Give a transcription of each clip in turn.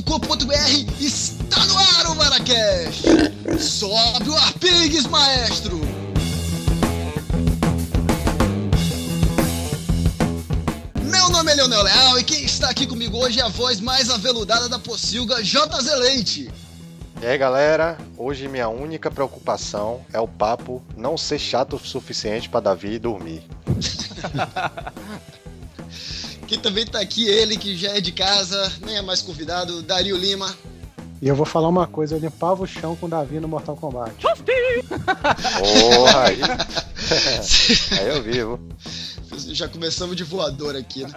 maracast.com.br está no ar o Maracast! Sobe o Arpigues, maestro! Meu nome é Leonel Leal e quem está aqui comigo hoje é a voz mais aveludada da Pocilga, JZ Leite. E aí galera, hoje minha única preocupação é o papo não ser chato o suficiente para Davi dormir. Quem também tá aqui, ele que já é de casa, nem é mais convidado, Dario Lima. E eu vou falar uma coisa, eu limpava o chão com o Davi no Mortal Kombat. Porra, aí. aí eu vivo. Já começamos de voador aqui, né?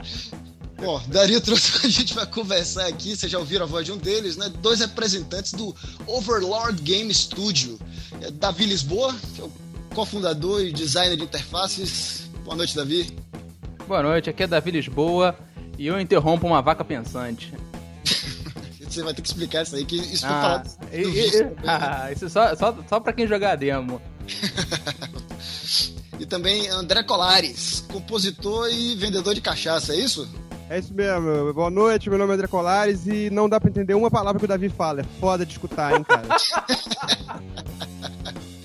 Bom, Dario trouxe a gente para conversar aqui, vocês já ouviram a voz de um deles, né? Dois representantes do Overlord Game Studio. É Davi Lisboa, que é o cofundador e designer de interfaces. Boa noite, Davi. Boa noite, aqui é Davi Lisboa e eu interrompo uma vaca pensante. Você vai ter que explicar isso aí, que isso foi Ah, falado. e- e- ah, isso só, só, só pra quem jogar demo. E também André Colares, compositor e vendedor de cachaça, é isso? É isso mesmo. Boa noite, meu nome é André Colares e não dá pra entender uma palavra que o Davi fala. É foda de escutar, hein, cara.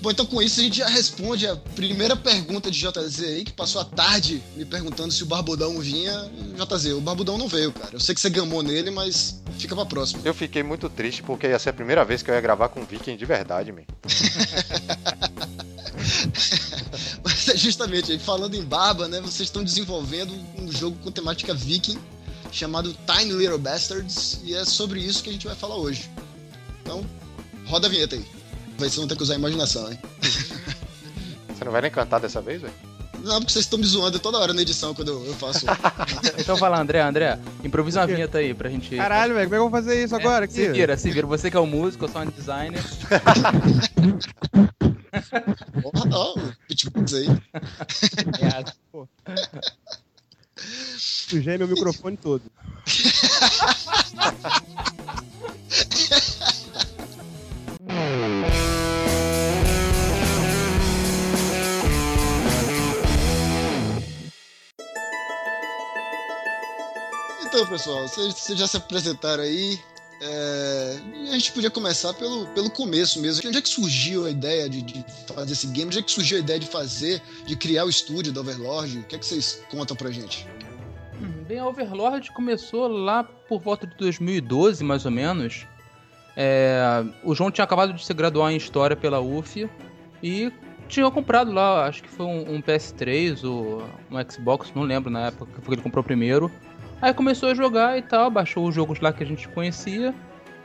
Bom, então com isso a gente já responde a primeira pergunta de JZ aí, que passou a tarde me perguntando se o Barbudão vinha. JZ, o Barbudão não veio, cara. Eu sei que você gamou nele, mas fica pra próxima. Eu fiquei muito triste porque ia ser a primeira vez que eu ia gravar com um Viking de verdade, man. Mas é justamente aí, falando em barba, né? Vocês estão desenvolvendo um jogo com temática viking chamado Tiny Little Bastards e é sobre isso que a gente vai falar hoje. Então, roda a vinheta aí. Vai ser não ter que usar a imaginação, hein? Você não vai nem cantar dessa vez, velho? Não, porque vocês estão me zoando toda hora na edição quando eu, eu faço. Então vai lá, André, André, improvisa uma vinheta aí pra gente. Caralho, velho, como é que eu vou fazer isso agora aqui? Se vira, se vira. Você que é o músico, eu sou um designer. Porra, não, pitbulls aí. Sujei meu microfone todo. Então, pessoal, vocês, já se apresentaram aí. é, a gente podia começar pelo, pelo começo mesmo. Onde é que surgiu a ideia de, de fazer esse game? Onde é que surgiu a ideia de fazer, de criar o estúdio da Overlord? O que é que vocês contam pra gente? Hum, Bem, a Overlord começou lá por volta de 2012, mais ou menos. É, o João tinha acabado de se graduar em História pela UF e tinha comprado lá, acho que foi um, um PS3 ou um Xbox, não lembro na época que ele comprou primeiro. Aí começou a jogar e tal, baixou os jogos lá que a gente conhecia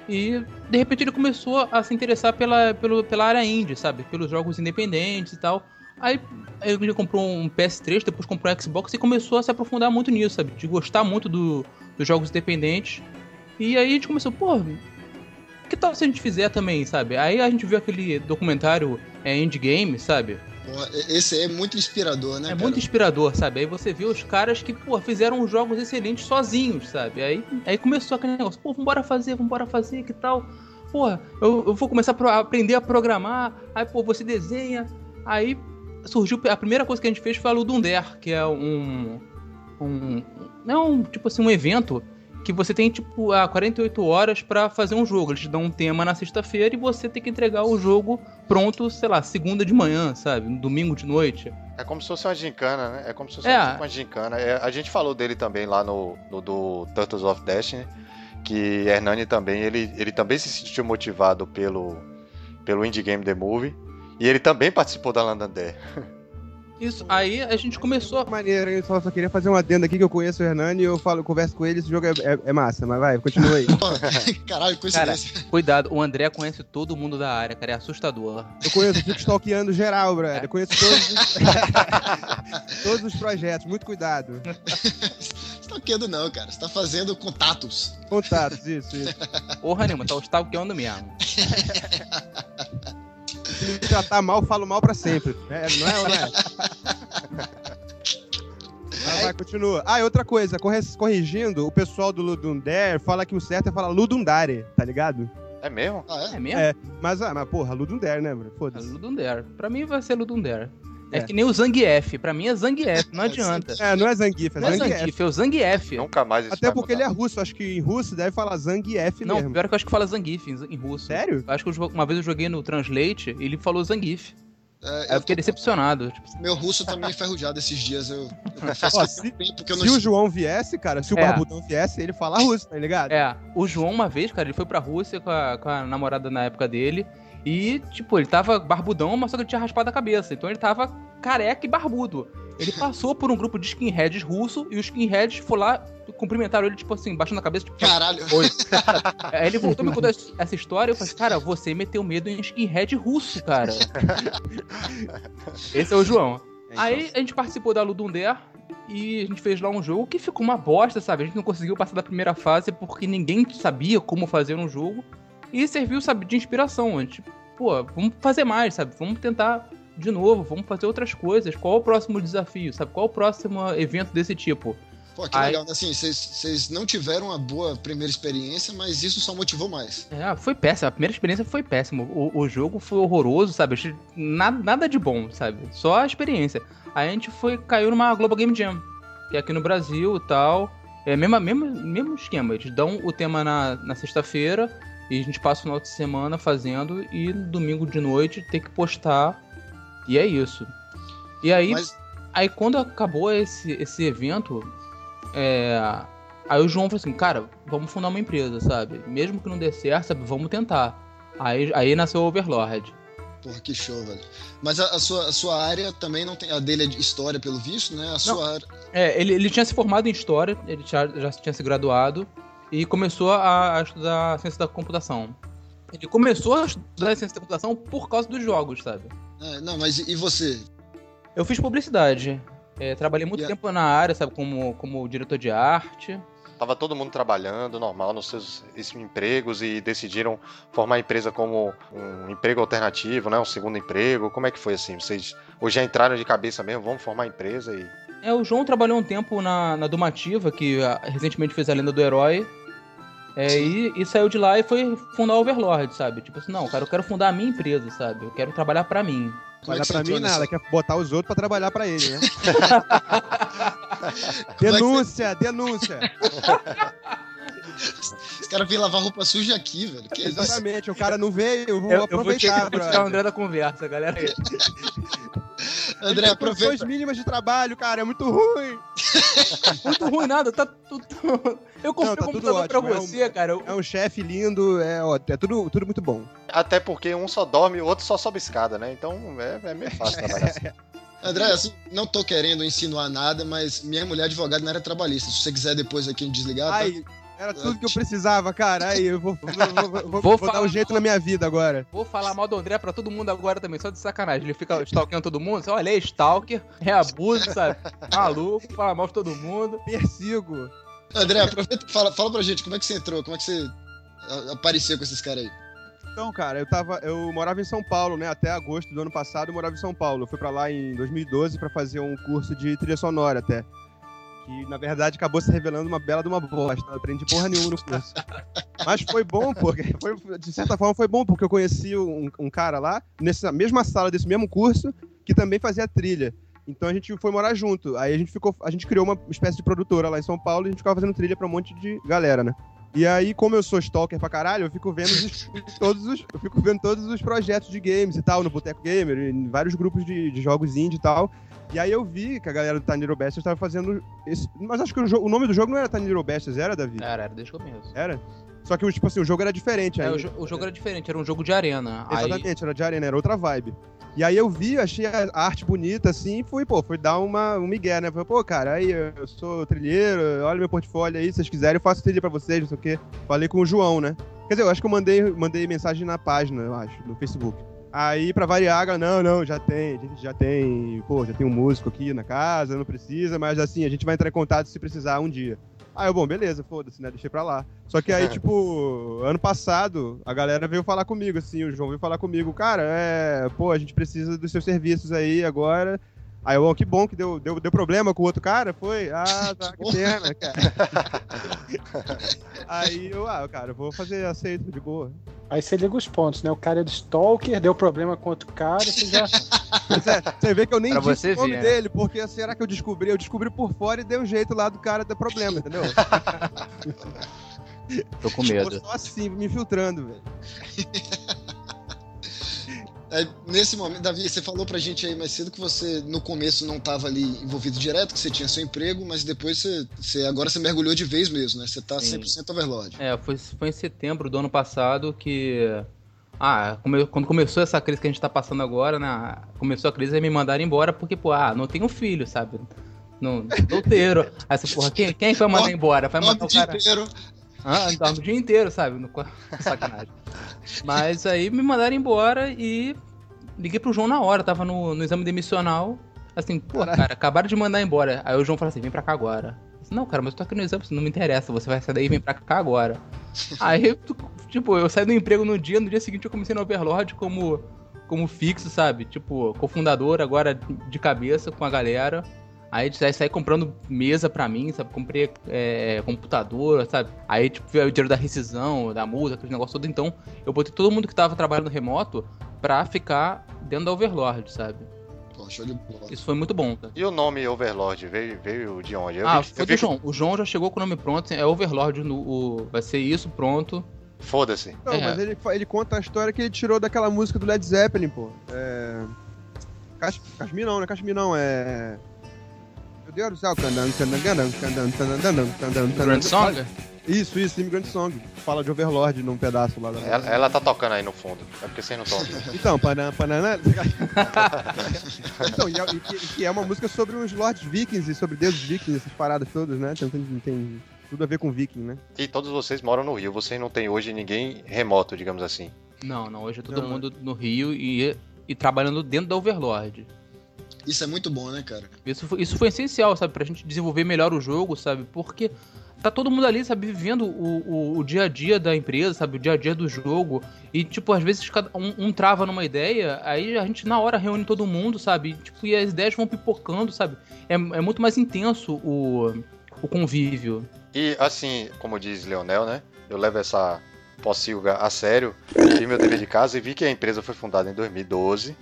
e de repente ele começou a se interessar pela, pelo, pela área indie, sabe? Pelos jogos independentes e tal. Aí ele comprou um PS3, depois comprou um Xbox e começou a se aprofundar muito nisso, sabe? De gostar muito do, dos jogos independentes. E aí a gente começou, pô, que tal se a gente fizer também, sabe? Aí a gente viu aquele documentário é, Indie sabe? Porra, esse é muito inspirador, né? É cara? muito inspirador, sabe? Aí você vê os caras que, pô, fizeram jogos excelentes sozinhos, sabe? Aí, aí começou aquele negócio, pô, vambora fazer, vambora fazer, que tal? Porra, eu, eu vou começar a aprender a programar, aí, pô, você desenha. Aí surgiu, a primeira coisa que a gente fez foi a Ludum Dare, que é um... um não, um, tipo assim, um evento que você tem, tipo, a 48 horas pra fazer um jogo. Eles te dão um tema na sexta-feira e você tem que entregar o jogo pronto, sei lá, segunda de manhã, sabe? No domingo de noite. É como se fosse uma gincana, né? É como se fosse É. uma gincana. É, a gente falou dele também lá no, no do Turtles of Destiny, que Hernani também, ele, ele também se sentiu motivado pelo, pelo Indie Game The Movie, e ele também participou da London Dare. Isso, aí a gente começou. Maneiro, hein? Só, só queria fazer um adendo aqui que eu conheço o Hernani e eu falo, converso com ele, esse jogo é, é- é massa, mas vai, continua aí. Caralho, coincidência. Cuidado, o André conhece todo mundo da área, cara, é assustador. Eu conheço, eu fico stalkeando geral, brother. Eu conheço todos os, todos os projetos, muito cuidado. Querendo não, cara. Você tá fazendo contatos. Contatos, isso, isso. Porra nenhuma, tá stalkeando mesmo. Se me tratar mal, falo mal pra sempre. É, não é, não é? Vai, vai, continua. Ah, e outra coisa, corrigindo, o pessoal do Ludundare fala que o certo é falar Ludundare, tá ligado? É mesmo? Ah, é? É mesmo? É, mas, ah, mas porra, Ludundare, né, bro? É Foda-se. Ludum Dare. Pra mim vai ser Ludum Dare. É, É. que nem o Zangief. Pra mim é Zangief, não adianta. É, não é Zangief, é Não é Zangief. Zangief, é o Zangief. Nunca mais isso Até porque ele mudar. é russo, acho que em russo deve falar Zangief Não, mesmo. pior que eu acho que fala Zangief em, russo. Sério? Eu Acho que eu uma vez eu joguei no Translate ele falou Zangief. É, Aí eu eu fiquei tô- decepcionado. Tipo, Meu russo tá meio enferrujado esses dias. Eu, eu confesso Ó, que um tempo que eu não Se o João viesse, cara, se o É. Barbudão viesse, ele fala russo, tá ligado? É, o João, uma vez, cara, ele foi pra Rússia com a, com a namorada na época dele. E, tipo, ele tava barbudão, mas só que ele tinha raspado a cabeça. Então ele tava careca e barbudo. Ele passou por um grupo de skinheads russo e os skinheads foram lá cumprimentaram ele, tipo assim, baixando a cabeça, tipo, Caralho. Oi. Aí ele voltou a me contar essa história e eu falei, cara, você meteu medo em skinhead russo, cara. Esse é o João. É, Aí a gente participou da Ludundare e a gente fez lá um jogo que ficou uma bosta, sabe? A gente não conseguiu passar da primeira fase porque ninguém sabia como fazer um jogo. E serviu, sabe, de inspiração. A gente, pô, vamos fazer mais, sabe? Vamos tentar de novo, vamos fazer outras coisas. Qual é o próximo desafio, sabe? Qual é o próximo evento desse tipo? Pô, que Aí- legal. né? Assim, vocês- não tiveram uma boa primeira experiência, mas isso só motivou mais. É, foi péssimo. A primeira experiência foi péssima. O, o jogo foi horroroso, sabe? Nada, nada de bom, sabe? Só a experiência. Aí a gente foi, caiu numa Global Game Jam, que é aqui no Brasil e tal. É mesmo, mesmo, mesmo esquema. Eles dão o tema na, na sexta-feira e a gente passa o final de semana fazendo e domingo de noite tem que postar. E é isso. E aí, Mas Aí quando acabou esse, esse evento, é, aí o João falou assim, cara, vamos fundar uma empresa, sabe? Mesmo que não dê certo, sabe, vamos tentar. Aí, aí nasceu o Overlord. Porra, que show, velho. Mas a, a sua, a sua área também não tem. A dele é de história, pelo visto, né? A sua área. É, ele, ele tinha se formado em História, ele já, já tinha se graduado e começou a, a estudar Ciência da Computação. Ele começou a estudar Ciência da Computação por causa dos jogos, sabe? É, não, mas e, você? Eu fiz publicidade. É, trabalhei muito E a- tempo na área, sabe, como, como diretor de arte. Tava todo mundo trabalhando normal nos seus esses empregos e decidiram formar a empresa como um emprego alternativo, né? Um segundo emprego. Como é que foi assim? Vocês hoje já entraram de cabeça mesmo, vamos formar a empresa e É, o João trabalhou um tempo na, na Dumativa, que ah, recentemente fez a Lenda do Herói. É, e, e saiu de lá e foi fundar o Overlord, sabe? Tipo assim, não, cara, eu quero fundar a minha empresa, sabe? Eu quero trabalhar pra mim. É Trabalhar pra mim nessa- nada, quer botar os outros pra trabalhar pra ele, né? É denúncia, denúncia. Os caras vêm lavar roupa suja aqui, velho. Que isso? Exatamente, o cara não veio, eu vou Eu, eu vou aproveitar, tirar o. André da conversa, galera. André, As condições aproveita. mínimas de trabalho, cara, é muito ruim. Muito ruim nada, tá tudo. Eu comprei Não, tá um tudo computador pra ótimo, é um- você, cara. eu- É um chefe lindo, é, ó, é tudo, tudo muito bom. até porque um só dorme, o outro só sobe escada, né? Então é, é meio fácil trabalhar assim. André, assim, não tô querendo insinuar nada, mas minha mulher é advogada na área trabalhista. Se você quiser depois aqui desligar, tá? Era tudo que eu precisava, cara. Aí, eu vou, vou, vou- vou- Vou vou dar falar- um jeito na minha vida agora. Vou falar mal do André pra todo mundo agora também, só de sacanagem. Ele fica stalkeando todo mundo. Olha, é stalker, é abuso, sabe? Maluco, fala mal de todo mundo. Persigo. André, aproveita e fala, fala pra gente como é que você entrou, como é que você apareceu com esses caras aí. Então, cara, eu tava, eu morava em São Paulo, né? Até agosto do ano passado eu morava em São Paulo. Eu fui pra lá em 2012 pra fazer um curso de trilha sonora até. Que na verdade acabou se revelando uma bela de uma bosta. Não aprendi porra nenhuma no curso. Mas foi bom, porque foi, de certa forma foi bom, porque eu conheci um, um cara lá, nessa mesma sala desse mesmo curso, que também fazia trilha. Então a gente foi morar junto. Aí a gente ficou, a gente criou uma espécie de produtora lá em São Paulo e a gente ficava fazendo trilha pra um monte de galera, né? E aí, como eu sou stalker pra caralho, eu fico vendo os- todos os, eu fico vendo todos os projetos de games e tal, no Boteco Gamer, em vários grupos de, de jogos indie e tal. E aí eu vi que a galera do Tiny Bastards tava fazendo esse. Mas acho que o, o nome do jogo não era Tiny Bastards, era, Davi? Era, era desde o começo. Era? Só que, tipo assim, o jogo era diferente É, o, jo- o jogo era diferente, era um jogo de arena. Aí, Exatamente, era de arena, era outra vibe. E aí eu vi, achei a arte bonita, assim, e fui, pô, fui dar uma, um migué, né? Falei, pô, cara, aí eu sou trilheiro, olha meu portfólio aí, se vocês quiserem, eu faço trilha pra vocês, não sei o quê. Falei com o João, né? Quer dizer, eu acho que eu mandei, mandei mensagem na página, eu acho, no Facebook. Aí, pra variar, a galera, não, não, já tem, a gente já tem, pô, já tem um músico aqui na casa, não precisa, mas assim, a gente vai entrar em contato se precisar um dia. Aí eu, bom, beleza, foda-se, né? Deixei pra lá. Só que aí, tipo, ano passado, a galera veio falar comigo, assim, o João veio falar comigo, cara, é, pô, a gente precisa dos seus serviços aí agora. Aí eu, "Ó, que bom que deu, deu, deu problema com o outro cara, foi? Ah, tá, que pena, cara. aí eu, ah, cara, eu vou fazer aceito, de boa. Aí você liga os pontos, né? O cara é do Stalker, deu problema com outro cara, você já. Pois é, você vê que eu nem Pra disse o nome né? dele, porque será que eu descobri? Eu descobri por fora e dei um jeito lá do cara ter problema, entendeu? Tô com Tô medo. só assim, me infiltrando, velho. É, nesse momento, Davi, você falou pra gente aí mais cedo que você no começo não tava ali envolvido direto, que você tinha seu emprego, mas depois você, você agora você mergulhou de vez mesmo, né? Você tá Sim. 100% Overlord. É, foi, foi em setembro do ano passado que. Ah, quando começou essa crise que a gente tá passando agora, né? Começou a crise e me mandaram embora porque, pô, ah, não tenho filho, sabe? Não, solteiro. Aí você, porra, quem, quem vai mandar embora? Vai mandar o cara. inteiro. Ah, dorme o dia inteiro, sabe? No... Sacanagem. Mas aí me mandaram embora e liguei pro João na hora, tava no, no exame demissional. Assim, pô, Caralho. cara, acabaram de mandar embora. Aí o João falou assim: vem pra cá agora. Disse, não, cara, mas eu tô aqui no exame, não me interessa, você vai sair daí e vem pra cá agora. aí, tipo, eu saí do emprego no dia, no dia seguinte eu comecei no Overlord como, como fixo, sabe? Tipo, cofundador agora de cabeça com a galera. Aí aí saí comprando mesa pra mim, sabe? Comprei é, computador, sabe? Aí, tipo, veio o dinheiro da rescisão, da multa, aquele negócio todo. Então, eu botei todo mundo que tava trabalhando remoto pra ficar dentro da Overlord, sabe? Isso foi muito bom, tá? E o nome Overlord veio, veio de onde? Eu ah, vi- foi do vi- João. O João já chegou com o nome pronto, é Overlord, no, o- vai ser isso, pronto. Foda-se. Não, É. mas ele, ele conta a história que ele tirou daquela música do Led Zeppelin, pô. É. Cash... Kashmir não, né? Kashmir não, é. Meu Deus do céu. Grand Song? Isso, isso, Immigrant Song. Fala de Overlord num pedaço lá da. Ela, ela tá tocando aí no fundo. É porque vocês não estão. Então, panã, panana. então, e, é- e que, que é uma música sobre os Lords Vikings e sobre deuses Vikings, essas paradas todas, né? Tem, tem, tem tudo a ver com Viking, né? E todos vocês moram no Rio. Vocês não têm hoje ninguém remoto, digamos assim. Não, não, hoje é todo Não, mundo no Rio e, e trabalhando dentro da Overlord. Isso é muito bom, né, cara? Isso foi, isso foi essencial, sabe? Pra gente desenvolver melhor o jogo, sabe? Porque tá todo mundo ali, sabe? Vivendo o, o, o dia a dia da empresa, sabe? O dia a dia do jogo. E, tipo, às vezes cada um, um trava numa ideia, aí a gente na hora reúne todo mundo, sabe? E, tipo, e as ideias vão pipocando, sabe? É, é muito mais intenso o, o convívio. E assim, como diz Leonel, né? Eu levo essa pocilga a sério. Fiz meu dever de casa e vi que a empresa foi fundada em 2012.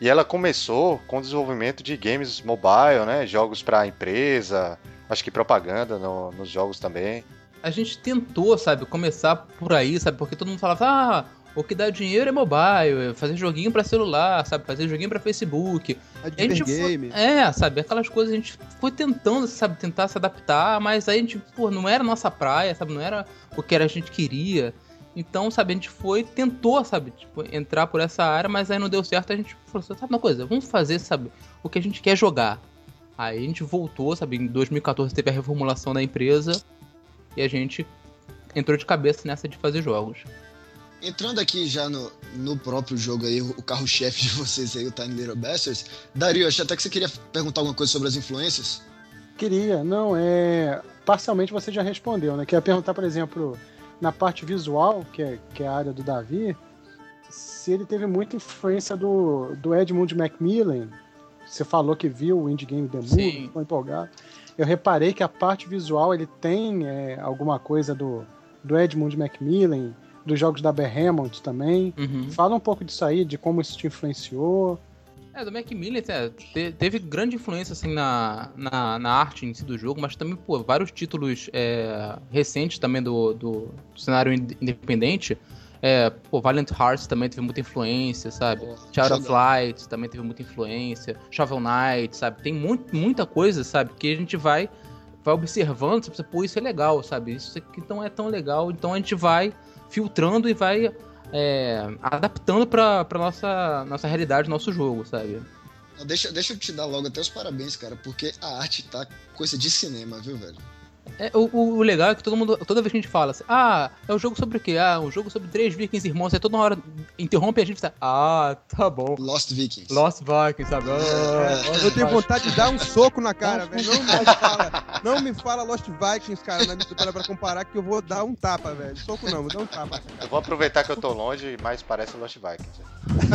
E ela começou com o desenvolvimento de games mobile, né? Jogos pra empresa, acho que propaganda no- nos jogos também. A gente tentou, sabe, começar por aí, sabe? Porque todo mundo falava, ah, o que dá dinheiro é mobile, é fazer joguinho pra celular, sabe? Fazer joguinho pra Facebook. A A gente foi- Game. É, sabe, aquelas coisas a gente foi tentando, sabe, tentar se adaptar, mas aí a gente, pô, não era nossa praia, sabe, não era o que a gente queria. Então, sabe, a gente foi, tentou, sabe, tipo, entrar por essa área, mas aí não deu certo, a gente falou, sabe uma coisa, vamos fazer, sabe, o que a gente quer jogar. Aí a gente voltou, sabe, em 2014 teve a reformulação da empresa e a gente entrou de cabeça nessa de fazer jogos. Entrando aqui já no, no próprio jogo aí, o carro-chefe de vocês aí, o Tiny Little Bastards. Dario, achei até que você queria perguntar alguma coisa sobre as influências. Queria, não, é. Parcialmente você já respondeu, né? Queria perguntar, por exemplo, na parte visual, que é, que é a área do Davi, se ele teve muita influência do, do Edmund Macmillan. Você falou que viu o Indie Game Demo, Sim. ficou empolgado. Eu reparei que a parte visual ele tem é, alguma coisa do, do Edmund Macmillan, dos jogos da Behemoth também. Uhum. Fala um pouco disso aí, de como isso te influenciou. É, do Macmillan é, te- teve grande influência assim na, na, na arte em si do jogo, mas também, pô, vários títulos é, recentes também do, do cenário ind- independente. É, pô, Valiant Hearts também teve muita influência, sabe? Pô, Shadow of. Light também teve muita influência. Shovel Knight, sabe? Tem muito, muita coisa, sabe? Que a gente vai, vai observando, você pensa, pô, isso é legal, sabe? Isso aqui não é tão legal. Então a gente vai filtrando e vai é, adaptando pra, pra nossa, nossa realidade, nosso jogo, sabe? Deixa, deixa eu te dar logo até os parabéns, cara, porque a arte tá coisa de cinema, viu, velho? É, o, o- o legal é que todo mundo, toda vez que a gente fala assim, ah, é um jogo sobre o quê? Ah, um jogo sobre três vikings irmãos, aí toda hora interrompe a gente e fala, ah, tá bom. Lost Vikings. Lost Vikings, sabe? Ah, Lost Eu tenho vontade de dar um soco na cara, velho. Não me fala, não me fala Lost Vikings, cara, na- pra, pra comparar que eu vou dar um tapa, velho. Soco não, vou dar um tapa. Eu vou aproveitar que eu tô longe, mas parece Lost Vikings.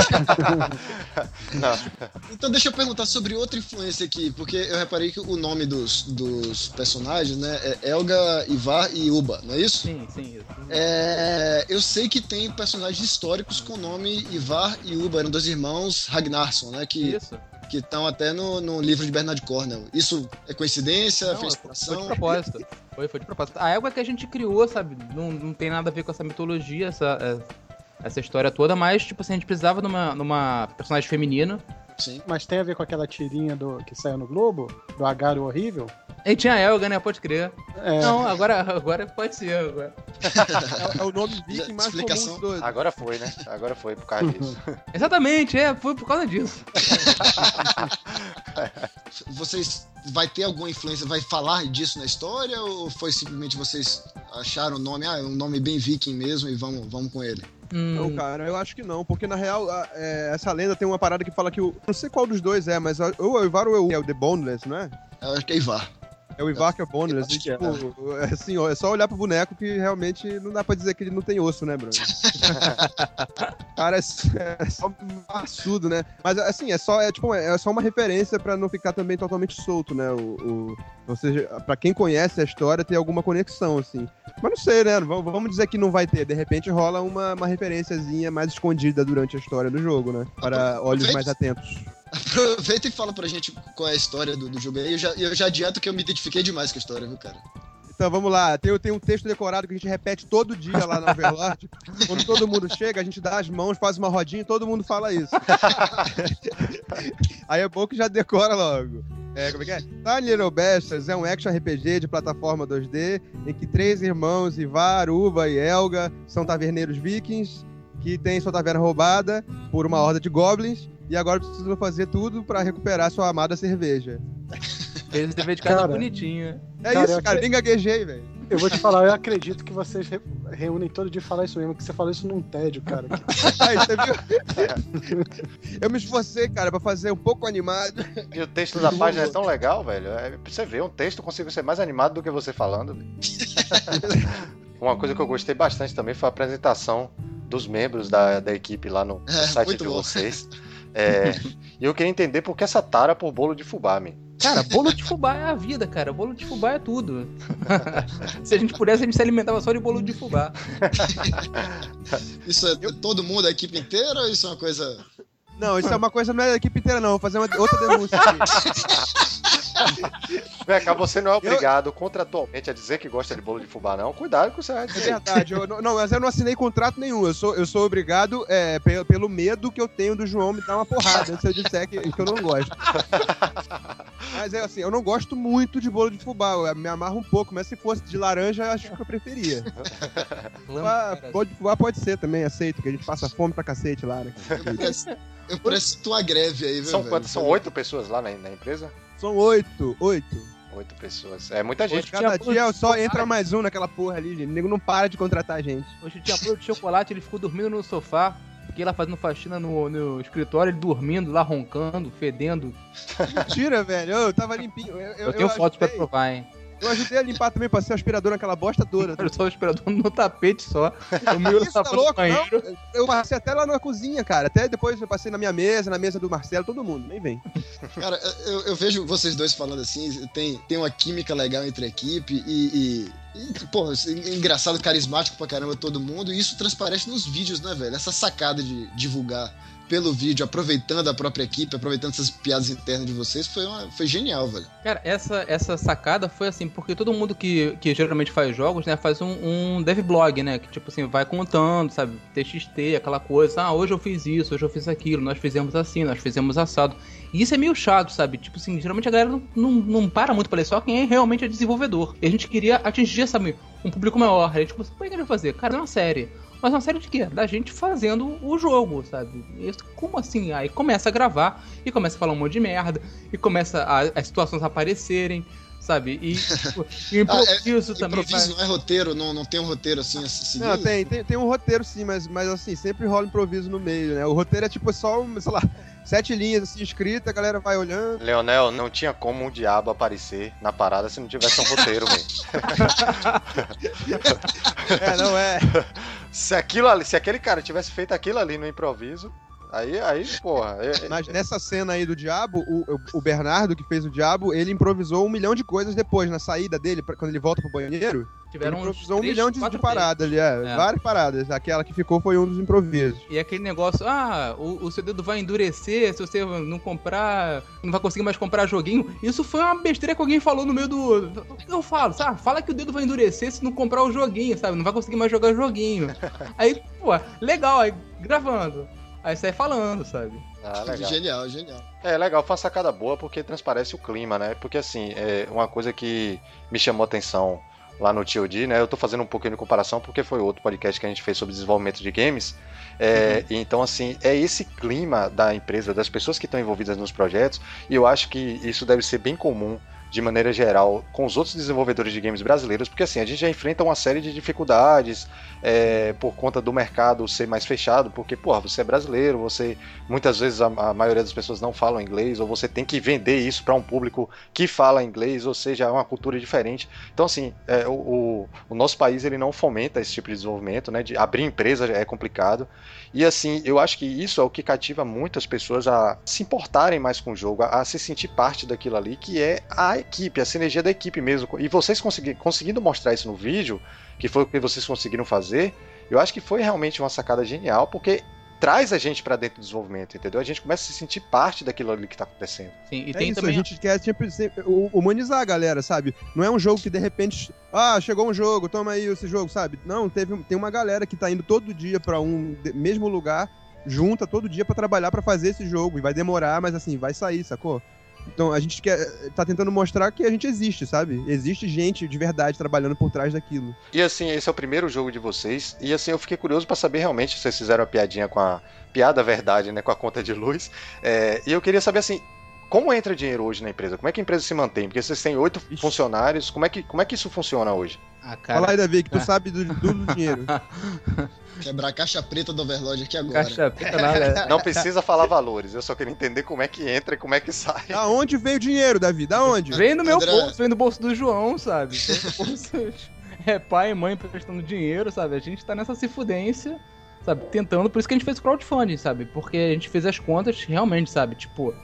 Então deixa eu perguntar sobre outra influência aqui, porque eu reparei que o nome dos, dos personagens, né, É, é Elga, Ivar e Uba, não é isso? Sim, sim. Isso. É, eu sei que tem personagens históricos com o nome Ivar e Uba, eram dois irmãos Ragnarsson, né? Que Isso. que estão até no, no livro de Bernard Cornell. Isso é coincidência? Não, fez foi de propósito. Foi, foi de propósito. A égua que a gente criou, sabe? Não, não tem nada a ver com essa mitologia, essa, é- essa história toda, mas, tipo assim, a gente precisava numa, numa personagem feminina. Sim. Mas tem a ver com aquela tirinha do, que saiu no Globo, do Agário Horrível? E tinha a Elga, né? Pode crer. É, Não, agora, agora pode ser. Agora. É, é o nome viking mais explicação. comum todos. Agora foi, né? Agora foi por causa disso. Exatamente, é, foi por causa disso. Vocês vai ter alguma influência, vai falar disso na história ou foi simplesmente vocês acharam o nome, ah, é um nome bem viking mesmo e vamos, vamos com ele? Hum, Não, cara, eu acho que não, porque na real, a- é, essa lenda tem uma parada que fala que o. Não sei qual dos dois é, mas ou é o Ivar ou é o, é o The Boneless, não é? Eu acho que é Ivar. É o é Boneless. acho E, é. tipo, é assim, ó, é só olhar pro boneco que realmente não dá pra dizer que ele não tem osso, né, Bruno? cara, é, é só maçudo, né? Mas assim, é só, é, tipo, é só uma referência pra não ficar também totalmente solto, né? O, o, ou seja, pra quem conhece a história, ter alguma conexão, assim. Mas não sei, né? Vamos vamos dizer que não vai ter. De repente rola uma, uma referenciazinha mais escondida durante a história do jogo, né? Para olhos mais atentos. Aproveita e fala pra gente qual é a história do, do jogo aí. Eu já, eu já adianto que eu me identifiquei demais com a história, viu, cara? Então vamos lá, tem, tem um texto decorado que a gente repete todo dia lá na Overlord. Quando todo mundo chega, a gente dá as mãos, faz uma rodinha e todo mundo fala isso. Aí é bom que já decora logo. É, como é que é? Tiny Little Bastards é um action RPG de plataforma 2D em que três irmãos, Ivar, Uva e Elga, são taverneiros vikings que têm sua taverna roubada por uma horda de goblins e agora precisam fazer tudo pra recuperar sua amada cerveja. fez esse dever de casa Cara. bonitinho. É Cara, isso, cara, acre- nem gaguejei, velho. Eu vou te falar, eu acredito que vocês re- reúnem todo dia falar isso mesmo, que você falou isso num tédio, cara. Aí, você viu? Eu me esforcei, cara, pra fazer um pouco animado. E o texto da página é tão legal, velho. É, pra você ver, um texto consigo ser mais animado do que você falando. velho. Uma coisa que eu gostei bastante também foi a apresentação dos membros da, da equipe lá no, no É, site muito de bom. vocês. É, e eu queria entender por que essa tara por bolo de fubá, man. Cara, bolo de fubá é a vida, cara. Bolo de fubá é tudo. Se a gente pudesse, a gente se alimentava só de bolo de fubá. Isso é todo mundo, a equipe inteira ou isso é uma coisa. Não, isso é uma coisa, não é da equipe inteira, não. Vou fazer uma, outra denúncia aqui. Vem cá, você não é obrigado contratualmente a dizer que gosta de bolo de fubá, não. Cuidado com o É verdade. Eu, não, mas eu não assinei contrato nenhum. Eu sou, eu sou obrigado é, pe- pelo medo que eu tenho do João me dar uma porrada se eu disser que, que eu não gosto. Mas é assim, eu não gosto muito de bolo de fubá. Eu me amarro um pouco, mas se fosse de laranja, eu acho que eu preferia. Ah, bolo de fubá pode ser também, aceito, que a gente passa fome pra cacete lá, né? Eu eu presto tua greve aí, viu? São velho? quantas? São oito pessoas lá na, na empresa? São oito, oito. Oito pessoas. É muita gente. Cada dia só entra mais um naquela porra ali, gente. O nego não para de contratar a gente. Hoje tinha bolo de chocolate, ele ficou dormindo no sofá. Fiquei lá fazendo faxina no, no escritório, ele dormindo lá, roncando, fedendo. Mentira, velho. Eu tava limpinho. Eu, Eu, tenho fotos pra ajudei, provar, hein? Eu ajudei a limpar também, passei o aspirador naquela bosta toda. Olha só o aspirador no tapete só. O meu Isso, tá louco? banheiro. Não, eu passei até lá na cozinha, cara. Até depois eu passei na minha mesa, na mesa do Marcelo, todo mundo. Nem vem. Cara, eu, eu vejo vocês dois falando assim, tem, tem uma química legal entre a equipe e, e, pô, engraçado, carismático pra caramba todo mundo, e isso transparece nos vídeos, né, velho? Essa sacada de divulgar pelo vídeo, aproveitando a própria equipe, aproveitando essas piadas internas de vocês, foi, uma, foi genial, velho. Cara, essa, essa sacada foi assim, porque todo mundo que, que geralmente faz jogos, né, faz um, um dev blog, né? Que tipo assim, vai contando, sabe? TXT, aquela coisa. Ah, hoje eu fiz isso, hoje eu fiz aquilo, nós fizemos assim, nós fizemos assado. E isso é meio chato, sabe? Tipo assim, geralmente a galera não, não, não para muito pra ler, só quem é realmente é desenvolvedor. E a gente queria atingir, sabe, um público maior. A gente começou, o que a gente vai fazer? Cara, é uma série. Mas uma série de quê? Da gente fazendo o jogo, sabe? Isso, como assim? Aí começa a gravar e começa a falar um monte de merda e começa a- as situações aparecerem, sabe? E, tipo, e o Ah, é- improviso também. Improviso não é roteiro, não, não tem um roteiro assim a se seguir. Não, tem, tem, tem um roteiro sim, mas, mas assim, sempre rola improviso no meio, né? O roteiro é tipo só, sei lá, sete linhas assim escritas, a galera vai olhando. Leonel, não tinha como um diabo aparecer na parada se não tivesse um roteiro, mesmo. É, não é. Se aquilo ali, se aquele cara tivesse feito aquilo ali no improviso, Aí, aí, porra. é- Mas nessa cena aí do Diabo, o, o Bernardo, que fez o Diabo, ele improvisou um milhão de coisas depois, na saída dele, pra- quando ele volta pro banheiro. Tiveram ele improvisou um três, milhão de, de paradas ali, é, É. Várias paradas. Aquela que ficou foi um dos improvisos. E aquele negócio, ah, o, o seu dedo vai endurecer se você não comprar, não vai conseguir mais comprar joguinho. Isso foi uma besteira que alguém falou no meio do. Eu falo, sabe? Fala que o dedo vai endurecer se não comprar o joguinho, sabe? Não vai conseguir mais jogar joguinho. Aí, pô, legal, aí gravando. Aí sai falando, sabe? Ah, legal. Genial, genial. É legal, foi uma sacada boa porque transparece o clima, né? Porque assim, é uma coisa que me chamou a atenção lá no TOD, né? Eu tô fazendo um pouquinho de comparação porque foi outro podcast que a gente fez sobre desenvolvimento de games. É, e Então, assim, é esse clima da empresa, das pessoas que estão envolvidas nos projetos, e eu acho que isso deve ser bem comum de maneira geral com os outros desenvolvedores de games brasileiros, porque assim, a gente já enfrenta uma série de dificuldades é, por conta do mercado ser mais fechado, porque, porra, você é brasileiro, você muitas vezes a, a maioria das pessoas não falam inglês, ou você tem que vender isso para um público que fala inglês, ou seja, é uma cultura diferente. Então, assim, é, o, o, o nosso país ele não fomenta esse tipo de desenvolvimento, né? De abrir empresa é complicado. E assim, eu acho que isso é o que cativa muitas pessoas a se importarem mais com o jogo, a, a se sentir parte daquilo ali, que é a equipe, a sinergia da equipe mesmo. E vocês consegui, conseguindo mostrar isso no vídeo, que foi o que vocês conseguiram fazer, eu acho que foi realmente uma sacada genial, porque traz a gente para dentro do desenvolvimento, entendeu? A gente começa a se sentir parte daquilo ali que tá acontecendo. Sim, e é tem isso, também. a gente quer sempre, sempre hu- humanizar a galera, sabe? Não é um jogo que de repente, ah, chegou um jogo, toma aí esse jogo, sabe? Não, teve, tem uma galera que tá indo todo dia pra um mesmo lugar, junta todo dia pra trabalhar pra fazer esse jogo e vai demorar, mas assim, vai sair, sacou? Então a gente quer, tá tentando mostrar que a gente existe, sabe? Existe gente de verdade trabalhando por trás daquilo. E assim, esse é o primeiro jogo de vocês. E assim, eu fiquei curioso para saber realmente se vocês fizeram a piadinha com a. Piada verdade, né? Com a conta de luz. É, e eu queria saber assim. Como entra dinheiro hoje na empresa? Como é que a empresa se mantém? Porque vocês têm oito funcionários. Como é, que, como é que isso funciona hoje? Ah, Fala aí, cara. Davi, que tu Ah. sabe do, do, dinheiro. Quebrar a caixa preta do Overlord aqui agora. Caixa preta nada. Não precisa falar valores. Eu só queria entender como é que entra e como é que sai. Da onde veio o dinheiro, Davi? Da onde? Vem no meu André. bolso, vem no bolso do João, sabe? É pai e mãe prestando dinheiro, sabe? A gente tá nessa cifudência, sabe? Tentando, por isso que a gente fez o crowdfunding, sabe? Porque a gente fez as contas realmente, sabe? Tipo,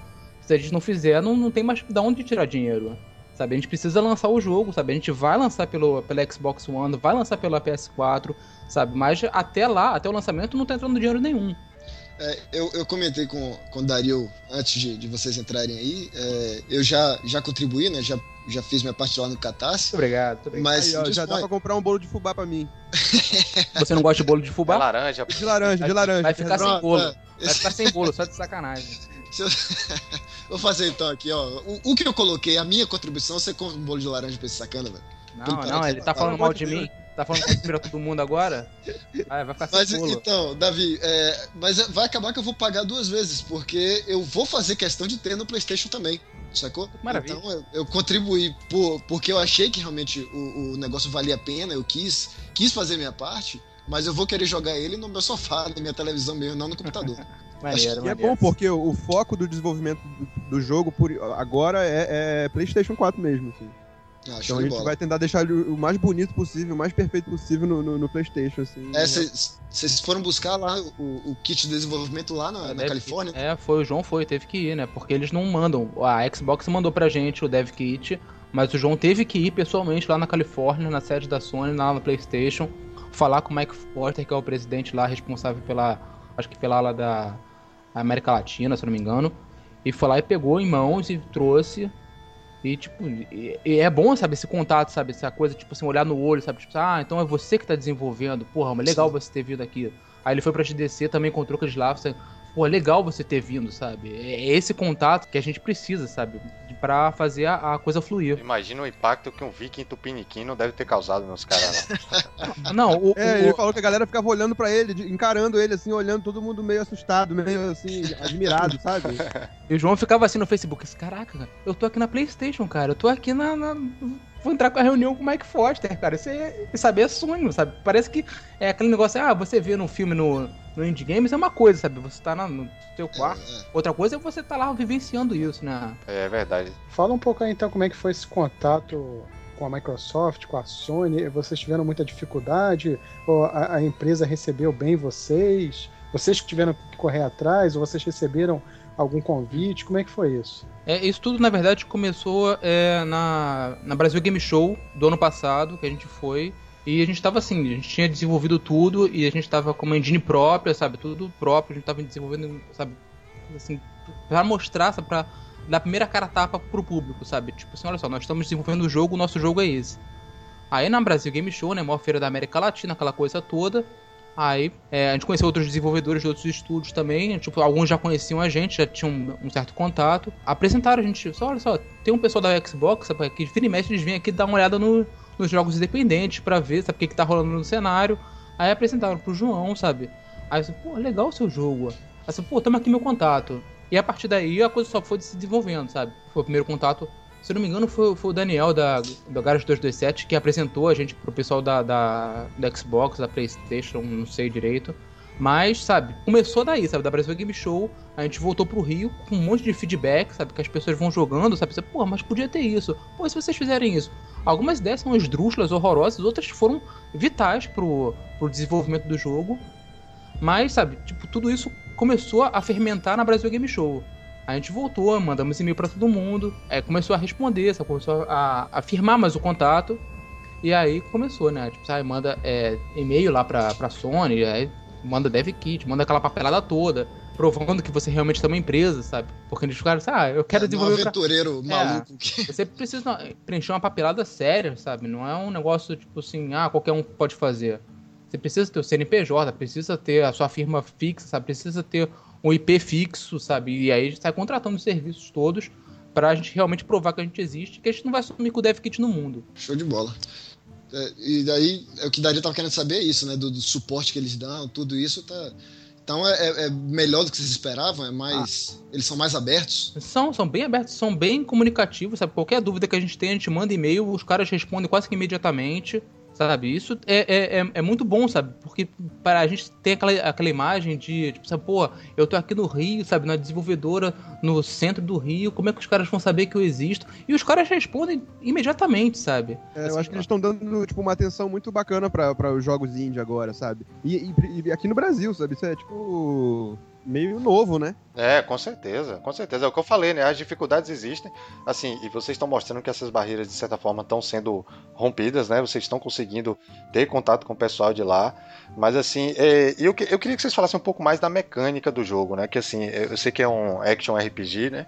se a gente não fizer, não, não tem mais da onde tirar dinheiro. Sabe? A gente precisa lançar o jogo, sabe? A gente vai lançar pelo, pela Xbox One, vai lançar pela PS4, sabe? Mas até lá, até o lançamento, não tá entrando dinheiro nenhum. É, eu, eu comentei com, com o Dario antes de, de vocês entrarem aí. é, eu já, já contribuí, né? Já, já fiz minha parte lá no Catarse. Muito obrigado, obrigado. Mas Aí, ó, já dá pra comprar um bolo de fubá pra mim. Você não gosta de bolo de fubá? laranja. De laranja, de laranja. Vai ficar sem bolo. é. Vai ficar sem bolo, só de sacanagem. Se eu- Vou fazer então aqui, ó. O, o que eu coloquei, a minha contribuição, você compra um bolo de laranja pra esse sacana, velho. Não, não, ele tá falando mal de mim. Tá falando mal de todo mundo agora? Ah, vai ficar Mas sem bolo. então, Davi, é, mas vai acabar que eu vou pagar duas vezes, porque eu vou fazer questão de ter no PlayStation também, sacou? Maravilha. Então eu, eu contribuí por, porque eu achei que realmente o, o negócio valia a pena, eu quis, quis fazer minha parte, mas eu vou querer jogar ele no meu sofá, na minha televisão mesmo, não no computador. Maneiro, E é bom porque o, o foco do desenvolvimento do, do jogo por, agora é, é PlayStation 4 mesmo. assim. Ah, Então a gente bola. vai tentar deixar ele o mais bonito possível, o mais perfeito possível no, no- no PlayStation. Assim, É, vocês foram buscar lá o, o kit de desenvolvimento lá na, na Dev Califórnia? Kit. É, foi, o João foi, teve que ir, né? Porque eles não mandam. A Xbox mandou pra gente o Dev Kit, mas o João teve que ir pessoalmente lá na Califórnia, na sede da Sony, lá na PlayStation, falar com o Mike Porter, que é o presidente lá responsável pela. Acho que pela ala da América Latina, se eu não me engano. E foi lá e pegou em mãos e trouxe. E, tipo, e, e é bom, sabe, esse contato, sabe, essa coisa, tipo assim, olhar no olho, sabe, tipo, ah, então é você que tá desenvolvendo, porra, mas legal você ter vindo aqui. Aí ele foi pra GDC, também encontrou com lá, você, pô, é legal você ter vindo, sabe? É esse contato que a gente precisa, sabe, pra fazer a, a coisa fluir. Imagina o impacto que um viking tupiniquim não deve ter causado nos caras. Não, o, É, o- ele falou que a galera ficava olhando pra ele, encarando ele, assim, olhando todo mundo meio assustado, meio assim, admirado, sabe? e o João ficava assim no Facebook, caraca, cara, eu tô aqui na Playstation, cara, eu tô aqui na... na- Vou entrar com a reunião com o Mike Foster, cara. Isso é, sabe, é sonho, sabe? Parece que é aquele negócio, ah, você vê no filme no, no Indie Games é uma coisa, sabe? Você tá na- no seu quarto. É, é. Outra coisa é você tá lá vivenciando isso, né? É verdade. Fala um pouco aí então como é que foi esse contato com a Microsoft, com a Sony. Vocês tiveram muita dificuldade? Ou a, a empresa recebeu bem vocês? Vocês que tiveram que correr atrás, ou vocês receberam algum convite? Como é que foi isso? É, isso tudo, na verdade, começou é, na, na Brasil Game Show do ano passado, que a gente foi. E a gente tava assim, a gente tinha desenvolvido tudo e a gente tava com uma engine própria, sabe? Tudo próprio, a gente tava desenvolvendo, sabe? Assim, pra mostrar, sabe? Pra dar a primeira cara tapa pro público, sabe? Tipo assim, olha só, nós estamos desenvolvendo o jogo, o nosso jogo é esse. Aí na Brasil Game Show, né? Maior feira da América Latina, aquela coisa toda. Aí é, a gente conheceu outros desenvolvedores de outros estúdios também. Tipo, alguns já conheciam a gente, já tinham um, um certo contato. Apresentaram a gente, só olha só, tem um pessoal da Xbox, sabe, que vira e mexe, eles vêm aqui dar uma olhada no, nos jogos independentes para ver, sabe, o que, que tá rolando no cenário. Aí apresentaram pro João, sabe? Aí eu disse, pô, legal o seu jogo. Aí eu disse, pô, toma aqui meu contato. E a partir daí a coisa só foi se desenvolvendo, sabe? Foi o primeiro contato se não me engano, foi, foi o Daniel da, da Garage 227 que apresentou a gente pro pessoal da, da, da Xbox, da PlayStation, não sei direito. Mas, sabe, começou daí, sabe? Da Brasil Game Show, a gente voltou pro Rio com um monte de feedback, sabe? Que as pessoas vão jogando, sabe? Você, Pô, mas podia ter isso. Pô, se vocês fizerem isso. Algumas ideias são esdrúxulas, horrorosas, outras foram vitais pro, pro desenvolvimento do jogo. Mas, sabe, tipo, tudo isso começou a fermentar na Brasil Game Show. A gente voltou, mandamos e-mail para todo mundo, é, começou a responder, sabe? começou a, a firmar mais o contato. E aí começou, né? Tipo, sabe, manda é, e-mail lá pra, pra Sony, aí manda dev kit, manda aquela papelada toda, provando que você realmente tem uma empresa, sabe? Porque eles ficaram, ah, eu quero é, desenvolver. Um aventureiro pra... maluco. É, você precisa preencher uma papelada séria, sabe? Não é um negócio tipo assim, ah, qualquer um pode fazer. Você precisa ter o CNPJ, precisa ter a sua firma fixa, sabe? Precisa ter um IP fixo, sabe? E aí a gente sai contratando os serviços todos pra gente realmente provar que a gente existe, que a gente não vai sumir com o dev kit no mundo. Show de bola. É, e daí, é o que Daria tava querendo saber é isso, né? Do, do, suporte que eles dão, tudo isso tá. Então é, é, é melhor do que vocês esperavam, é mais. Ah. Eles são mais abertos? São, são bem abertos, são bem comunicativos, sabe? Qualquer dúvida que a gente tem, a gente manda e-mail, os caras respondem quase que imediatamente. Sabe? Isso é, é, é, é, muito bom, sabe? Porque para a gente ter aquela, aquela imagem de, tipo, sabe, pô, eu tô aqui no Rio, sabe, na desenvolvedora no centro do Rio, como é que os caras vão saber que eu existo? E os caras respondem imediatamente, sabe? É, eu acho que eles estão dando, tipo, uma atenção muito bacana para os jogos indie agora, sabe? E, e, e aqui no Brasil, sabe? Isso é, tipo meio novo, né? É, com certeza, com certeza. É o que eu falei, né? As dificuldades existem, assim, e vocês estão mostrando que essas barreiras, de certa forma, estão sendo rompidas, né? Vocês estão conseguindo ter contato com o pessoal de lá. Mas, assim, é, eu, eu queria que vocês falassem um pouco mais da mecânica do jogo, né? Que, assim, eu sei que é um action RPG, né?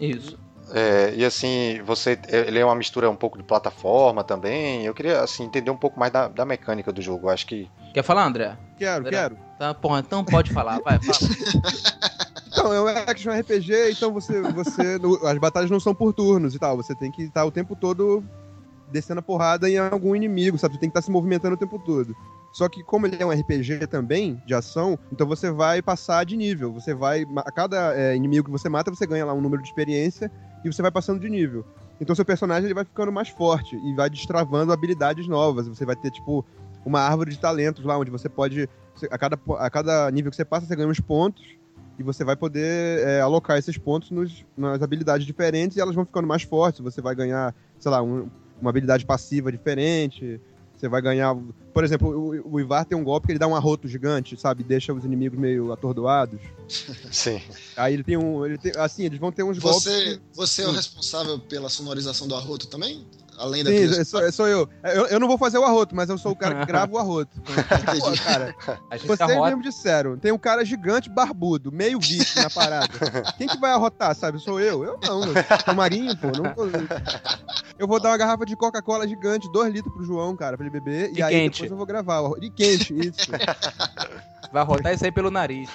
Isso. É, e assim, você ele é uma mistura um pouco de plataforma também. Eu queria assim entender um pouco mais da, da mecânica do jogo. Eu acho que quer falar, André? Quero, André? quero. Tá, porra, então pode falar, vai, fala. Então, é um action RPG, então você, você as batalhas não são por turnos e tal. Você tem que estar o tempo todo descendo a porrada em algum inimigo, sabe? Você tem que estar se movimentando o tempo todo. Só que como ele é um RPG também, de ação, então você vai passar de nível. Você vai. A cada é, inimigo que você mata, você ganha lá um número de experiência e você vai passando de nível. Então seu personagem ele vai ficando mais forte e vai destravando habilidades novas. Você vai ter, tipo, uma árvore de talentos lá, onde você pode. A cada, a cada nível que você passa, você ganha uns pontos. E você vai poder é, alocar esses pontos nos, nas habilidades diferentes e elas vão ficando mais fortes. Você vai ganhar, sei lá, um, uma habilidade passiva diferente. Você vai ganhar. Por exemplo, o, o, Ivar tem um golpe que ele dá um arroto gigante, sabe? Deixa os inimigos meio atordoados. Sim. Aí ele tem um. Ele tem, assim, eles vão ter uns você, golpes. Que... Você é o responsável pela sonorização do arroto também? Além da Sim, sou, sou eu. eu. eu. não vou fazer o arroto, mas eu sou o cara que grava o arroto. Pô, cara, vocês mesmo disseram, tem um cara gigante barbudo, meio visto na parada. Quem que vai arrotar, sabe? Sou eu? Eu não, sou marinho, pô. Não Eu vou dar uma garrafa de Coca-Cola gigante, dois litros pro João, cara, pra ele beber. De e quente. aí depois eu vou gravar. De quente, isso. Vai arrotar isso aí pelo nariz.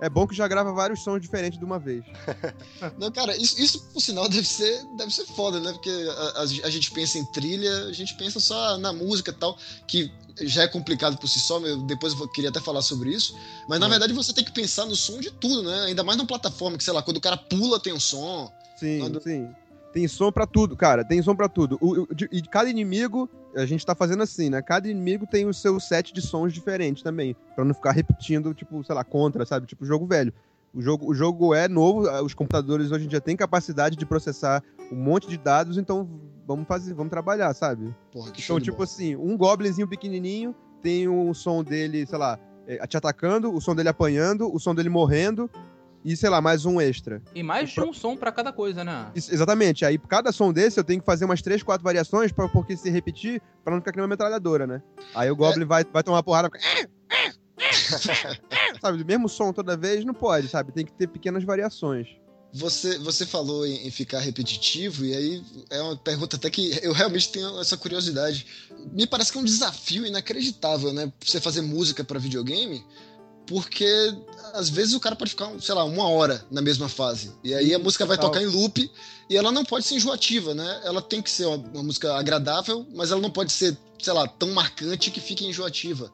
É bom que já grava vários sons diferentes de uma vez. Não, cara, isso, isso por sinal deve ser, deve ser foda, né? Porque a, a, a gente pensa em trilha, a gente pensa só na música e tal, que já é complicado por si só, eu, depois eu queria até falar sobre isso. Mas na é. verdade você tem que pensar no som de tudo, né? Ainda mais numa plataforma que, sei lá, quando o cara pula tem um som. Sim, quando... sim. Tem som para tudo, cara. Tem som para tudo. O, o, de, e cada inimigo, a gente tá fazendo assim, né? Cada inimigo tem o seu set de sons diferentes também. para não ficar repetindo, tipo, sei lá, contra, sabe? Tipo, jogo velho. O jogo, o jogo é novo, os computadores hoje em dia têm capacidade de processar um monte de dados, então vamos fazer, vamos trabalhar, sabe? Porra, que então, tipo assim, um goblinzinho pequenininho tem o som dele, sei lá, é, te atacando, o som dele apanhando, o som dele morrendo e, sei lá, mais um extra. E mais de um som pra cada coisa, né? Isso, exatamente. Aí, cada som desse, eu tenho que fazer umas 3, 4 variações, pra, porque se repetir, pra não ficar que nem uma metralhadora, né? Aí o Goblin vai, vai tomar uma porrada. fica, sabe, o mesmo som toda vez não pode, sabe? Tem que ter pequenas variações. Você, você falou em, em ficar repetitivo, e aí é uma pergunta até que eu realmente tenho essa curiosidade. Me parece que é um desafio inacreditável, né? Você fazer música pra videogame, porque às vezes o cara pode ficar, sei lá, uma hora na mesma fase. E aí a música vai total. tocar em loop e ela não pode ser enjoativa, né? Ela tem que ser uma, uma música agradável, mas ela não pode ser, sei lá, tão marcante que fique enjoativa.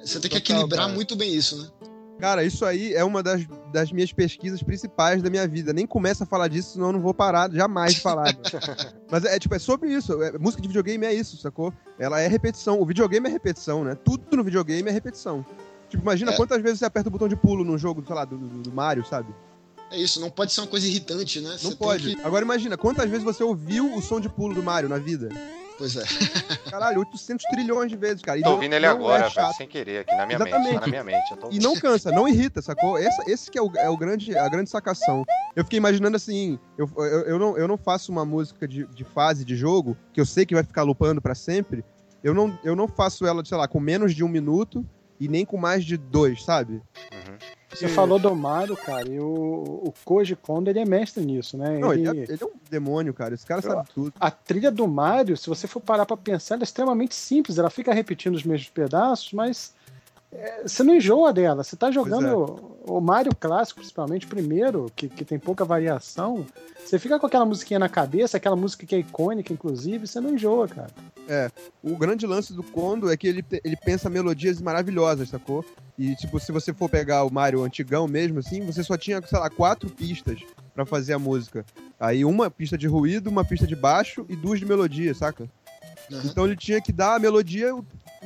Você tem que Total, equilibrar cara. muito bem isso, né? Cara, isso aí é uma das, das minhas pesquisas principais da minha vida. Nem começa a falar disso, senão eu não vou parar jamais de falar. Mas é tipo, é sobre isso. É, música de videogame é isso, sacou? Ela é repetição. O videogame é repetição, né? Tudo no videogame é repetição. Tipo, imagina É. quantas vezes você aperta o botão de pulo num jogo, sei lá, do, do, do Mario, sabe? É isso, não pode ser uma coisa irritante, né? Não Você pode. que- Agora imagina, quantas vezes você ouviu o som de pulo do Mario na vida? Pois é. Caralho, 800 trilhões de vezes, cara. E Tô não- ouvindo ele não agora, é velho, sem querer, aqui na minha mente. Exatamente. Tá na minha mente. Eu tô... E não cansa, não irrita, sacou? Esse, esse que é, o, é o grande, a grande sacação. Eu fiquei imaginando assim, eu, eu, eu, não, eu não faço uma música de, de fase de jogo, que eu sei que vai ficar lupando pra sempre, eu não, eu não faço ela, sei lá, com menos de um minuto e nem com mais de dois, sabe? Uhum. Você falou do Mario, cara, e o, o Koji Kondo, ele é mestre nisso, né? Não, ele, Ele- é, ele é um demônio, cara. Esse cara sabe tudo. A trilha do Mario, se você for parar pra pensar, ela é extremamente simples. Ela fica repetindo os mesmos pedaços, mas é, você não enjoa dela. Você tá jogando o Mario clássico, principalmente, primeiro, que, que tem pouca variação. Você fica com aquela musiquinha na cabeça, aquela música que é icônica, inclusive, você não enjoa, cara. O grande lance do Kondo é que ele, ele pensa melodias maravilhosas, sacou? E, tipo, se você for pegar o Mario antigão mesmo, assim, você só tinha, sei lá, quatro pistas pra fazer a música. Aí uma pista de ruído, uma pista de baixo e duas de melodia, saca? Uhum. Então ele tinha que dar a melodia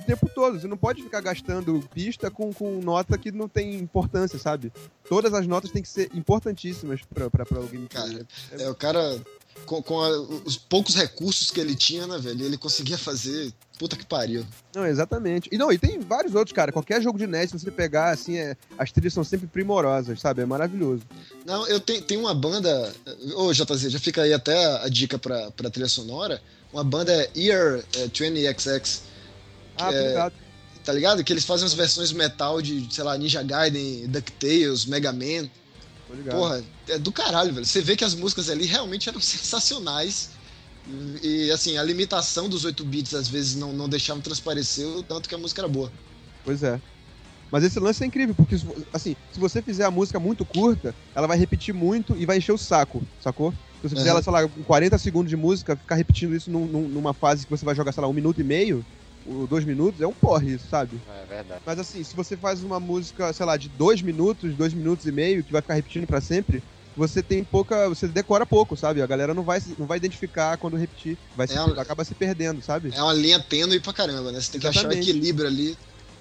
o, tempo todo. Você não pode ficar gastando pista com, com nota que não tem importância, sabe? Todas as notas têm que ser importantíssimas pra, pra, pra o gameplay. Cara, é, o cara, com, com a- os poucos recursos que ele tinha, né, velho? Ele conseguia fazer. Puta que pariu. Não, exatamente. E não, e tem vários outros, cara. Qualquer jogo de NES, se você pegar, assim, é, as trilhas são sempre primorosas, sabe? É maravilhoso. Não, eu tenho, tenho uma banda. Ô, JZ, já fica aí até a dica pra, pra trilha sonora. Uma banda é Ear é, 20XX, Ah, É, tá ligado? Que eles fazem as versões metal de, sei lá, Ninja Gaiden, DuckTales, Mega Man. Porra, é do caralho, velho. Você vê que as músicas ali realmente eram sensacionais. E, e, assim, a limitação dos 8 bits às vezes não, não deixavam transparecer o tanto que a música era boa. Pois é. Mas esse lance é incrível, porque, assim, se você fizer a música muito curta, ela vai repetir muito e vai encher o saco, sacou? Se você fizer Aham. ela, sei lá, com 40 segundos de música, ficar repetindo isso num- numa fase que você vai jogar, sei lá, um minuto e meio, dois minutos, é um porre isso, sabe? É verdade. Mas assim, se você faz uma música, sei lá, de dois minutos, dois minutos e meio, que vai ficar repetindo pra sempre, você tem pouca. Você decora pouco, sabe? A galera não vai, não vai identificar quando repetir. Vai se, É um- acaba se perdendo, sabe? É uma linha tênue pra caramba, né? Você tem que achar o Exatamente. equilíbrio ali.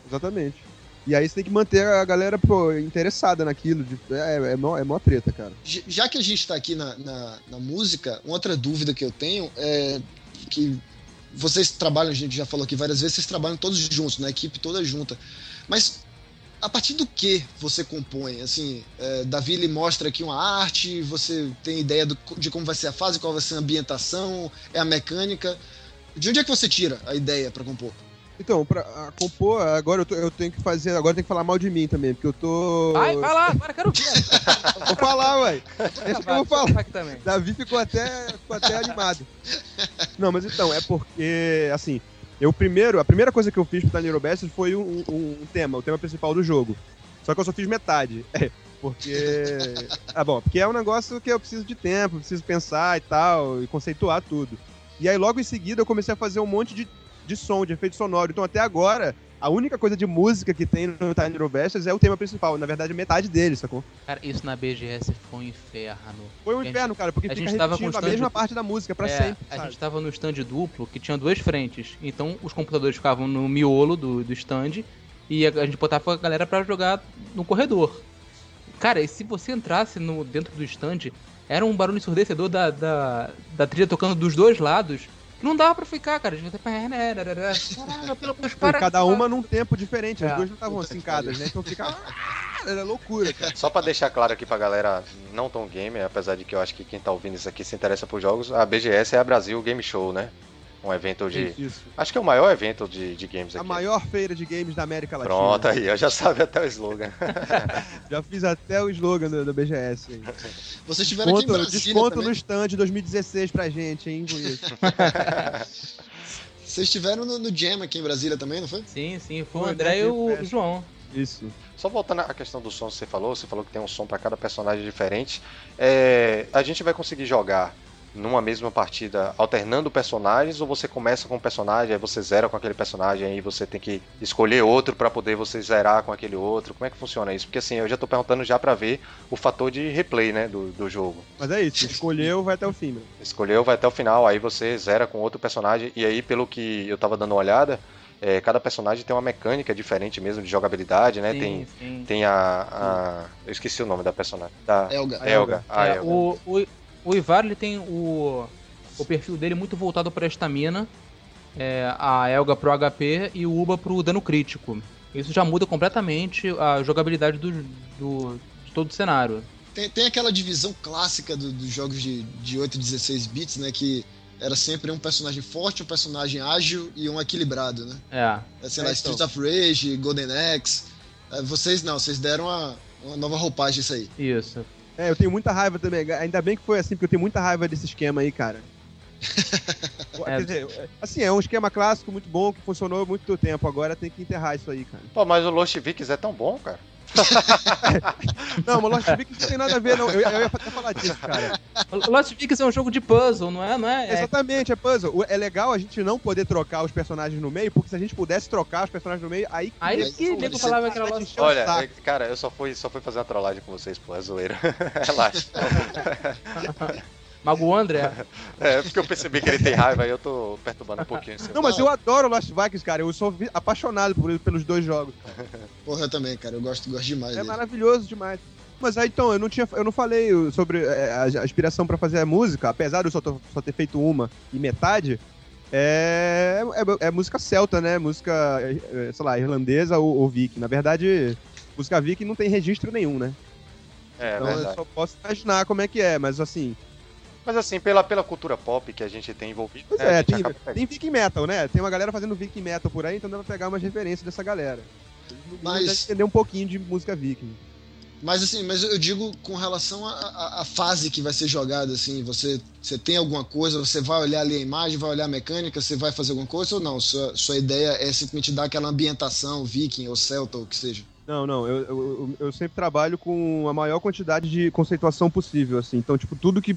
Exatamente. E aí você tem que manter a galera, pô, interessada naquilo. de- é, é, mó, é mó treta, cara. Já que a gente tá aqui na, na, na música, uma outra dúvida que eu tenho é que vocês trabalham, a gente já falou aqui várias vezes, vocês trabalham todos juntos, na equipe toda junta. Mas a partir do que você compõe? Assim, é, Davi ele mostra aqui uma arte, você tem ideia do- de como vai ser a fase, qual vai ser a ambientação, é a mecânica. De onde é que você tira a ideia pra compor? Então, pra a compor, agora eu, tô- eu tenho que fazer. Agora eu tenho que falar mal de mim também, porque eu tô. Vai, vai lá, agora quero ver. Vou falar, ué. Deixa que eu vou falar. Davi ficou até, ficou até animado. Não, mas então, é porque, assim, eu primeiro, a primeira coisa que eu fiz pro Tiny Best foi um, um- um tema, o tema principal do jogo. Só que eu só fiz metade. É, porque. Ah, bom, porque é um negócio que eu preciso de tempo, preciso pensar e tal, e conceituar tudo. E aí, logo em seguida, eu comecei a fazer um monte de, de som, de efeito sonoro. Então, até agora, a única coisa de música que tem no Tiny Best é o tema principal. Na verdade, metade dele, sacou? Cara, isso na BGS foi um inferno. Foi um gente- inferno, cara, porque a gente tava com a mesma parte da música pra É, sempre. A sabe? gente tava no stand duplo que tinha duas frentes. Então os computadores ficavam no miolo do, do stand e a, a gente botava a galera pra jogar no corredor. Cara, e se você entrasse no, dentro do stand, era um barulho ensurdecedor da, da, da trilha tocando dos dois lados. Não dava pra ficar, cara. A gente Caralho, pelo menos para. cada uma num tempo diferente, as É. duas não estavam que sincadas, né? Então fica. Era loucura, cara. Só pra deixar claro aqui pra galera não tão gamer, apesar de que eu acho que quem tá ouvindo isso aqui se interessa por jogos, a BGS é a Brasil Game Show, né? Um evento de. Isso, isso. Acho que é o maior evento de, de games A aqui. maior feira de games da América Latina. Pronto, aí, eu já sabe até o slogan. Já fiz até o slogan do, do BGS. aí. Vocês estiveram aqui em Desconto, Brasília desconto também. no stand 2016 pra gente, hein? Vocês estiveram no, no Jam aqui em Brasília também, não foi? Sim, sim. Foi o Foi, André né, e o João. Isso. Só voltando à questão do som que você falou, você falou que tem um som pra cada personagem diferente. É, a gente vai conseguir jogar numa mesma partida alternando personagens ou você começa com um personagem, aí você zera com aquele personagem, aí você tem que escolher outro pra poder você zerar com aquele outro? Como é que funciona isso? Porque assim, eu já tô perguntando já pra ver o fator de replay, né, do, do jogo. Mas é isso, escolheu, vai até o fim, meu. Escolheu, vai até o final, aí você zera com outro personagem, e aí, pelo que eu tava dando uma olhada, é, cada personagem tem uma mecânica diferente mesmo de jogabilidade, né? Sim, tem sim. tem a, a- Eu esqueci o nome da personagem. Da Elga. A Elga. A É, Elga. o, o, o Ivar ele tem o, o perfil dele muito voltado para estamina, é, a Elga pro HP e o Uba pro dano crítico. Isso já muda completamente a jogabilidade do, do- de todo o cenário. Tem, tem aquela divisão clássica do- dos jogos de, de 8 e 16 bits, né? Que era sempre um personagem forte, um personagem ágil e um equilibrado, né? É. É, sei É, lá, então. Streets of Rage, Golden Axe. É, vocês não, vocês deram uma, uma nova roupagem isso aí. Isso. É, eu tenho muita raiva também. Ainda bem que foi assim, porque eu tenho muita raiva desse esquema aí, cara. É. Quer dizer, assim, é um esquema clássico muito bom que funcionou há muito tempo. Agora tem que enterrar isso aí, cara. Pô, mas o Lost Vikings é tão bom, cara. Não, mas Lost Vikings não tem nada a ver, não. Eu, eu ia até falar disso, cara. O Lost Vikings é um jogo de puzzle, não é? Não é? é Exatamente, é puzzle. O- É legal a gente não poder trocar os personagens no meio, porque se a gente pudesse trocar os personagens no meio, aí. Aí Aí, que pô, nego você falava que era Lost o Olha, é- cara, eu só fui, só fui fazer uma trollagem com vocês, pô, é zoeira. Relaxa. Mago André. É, porque eu percebi que ele tem raiva e eu tô perturbando um pouquinho. assim. Não, mas eu adoro Lost Vikings, cara. Eu sou apaixonado por- pelos dois jogos. Porra, eu também, cara. Eu gosto, gosto demais É dele. maravilhoso demais. Mas aí então, eu não tinha, eu não falei sobre é, a, a inspiração pra fazer a música, apesar de eu só, tô- só ter feito uma e metade. É, é, é música celta, né? Música, é, sei lá, irlandesa ou, ou viking. Na verdade, música viking não tem registro nenhum, né? É, então eu verdade. só posso imaginar como é que é, mas assim. Mas assim, pela, pela cultura pop que a gente tem envolvido, Pois né, é, tem, tem viking metal, né? Tem uma galera fazendo viking metal por aí, então dá pra pegar umas referências dessa galera. Mas- entender um pouquinho de música viking. Mas assim, mas eu digo com relação à- fase que vai ser jogada, assim, você, você tem alguma coisa, você vai olhar ali a imagem, vai olhar a mecânica, você vai fazer alguma coisa ou não? Sua, sua ideia é simplesmente dar aquela ambientação viking ou celta ou o que seja. Não, não, eu, eu, eu- eu sempre trabalho com a maior quantidade de conceituação possível, assim. Então, tipo, tudo que,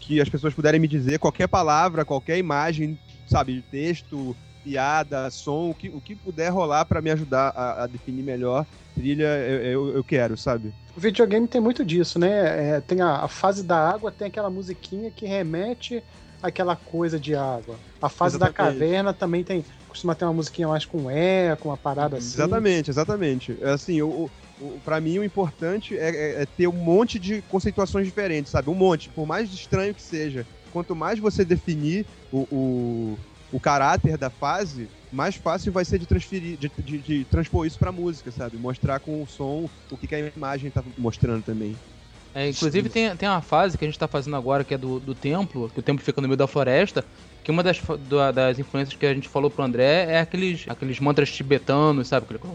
que, as pessoas puderem me dizer, qualquer palavra, qualquer imagem, sabe, texto, piada, som, o que, o que puder rolar pra me ajudar a, a definir melhor trilha, eu, eu, eu quero, sabe? O videogame tem muito disso, né? É, tem a, a fase da água, tem aquela musiquinha que remete àquela coisa de água. A fase da Exatamente. caverna também tem. Costuma ter uma musiquinha mais com eco, uma parada assim. Exatamente, exatamente. É Assim, o, o, pra mim o importante é, é- é ter um monte de conceituações diferentes, sabe? Um monte, por mais estranho que seja. Quanto mais você definir o, o, o caráter da fase, mais fácil vai ser de transferir, de, de, de transpor isso pra música, sabe? Mostrar com o som o que, que a imagem tá mostrando também. É, inclusive tem, tem uma fase que a gente tá fazendo agora que é do, do templo, que o templo fica no meio da floresta, que uma das, da- das influências que a gente falou pro André é aqueles, aqueles mantras tibetanos, sabe? Aquele...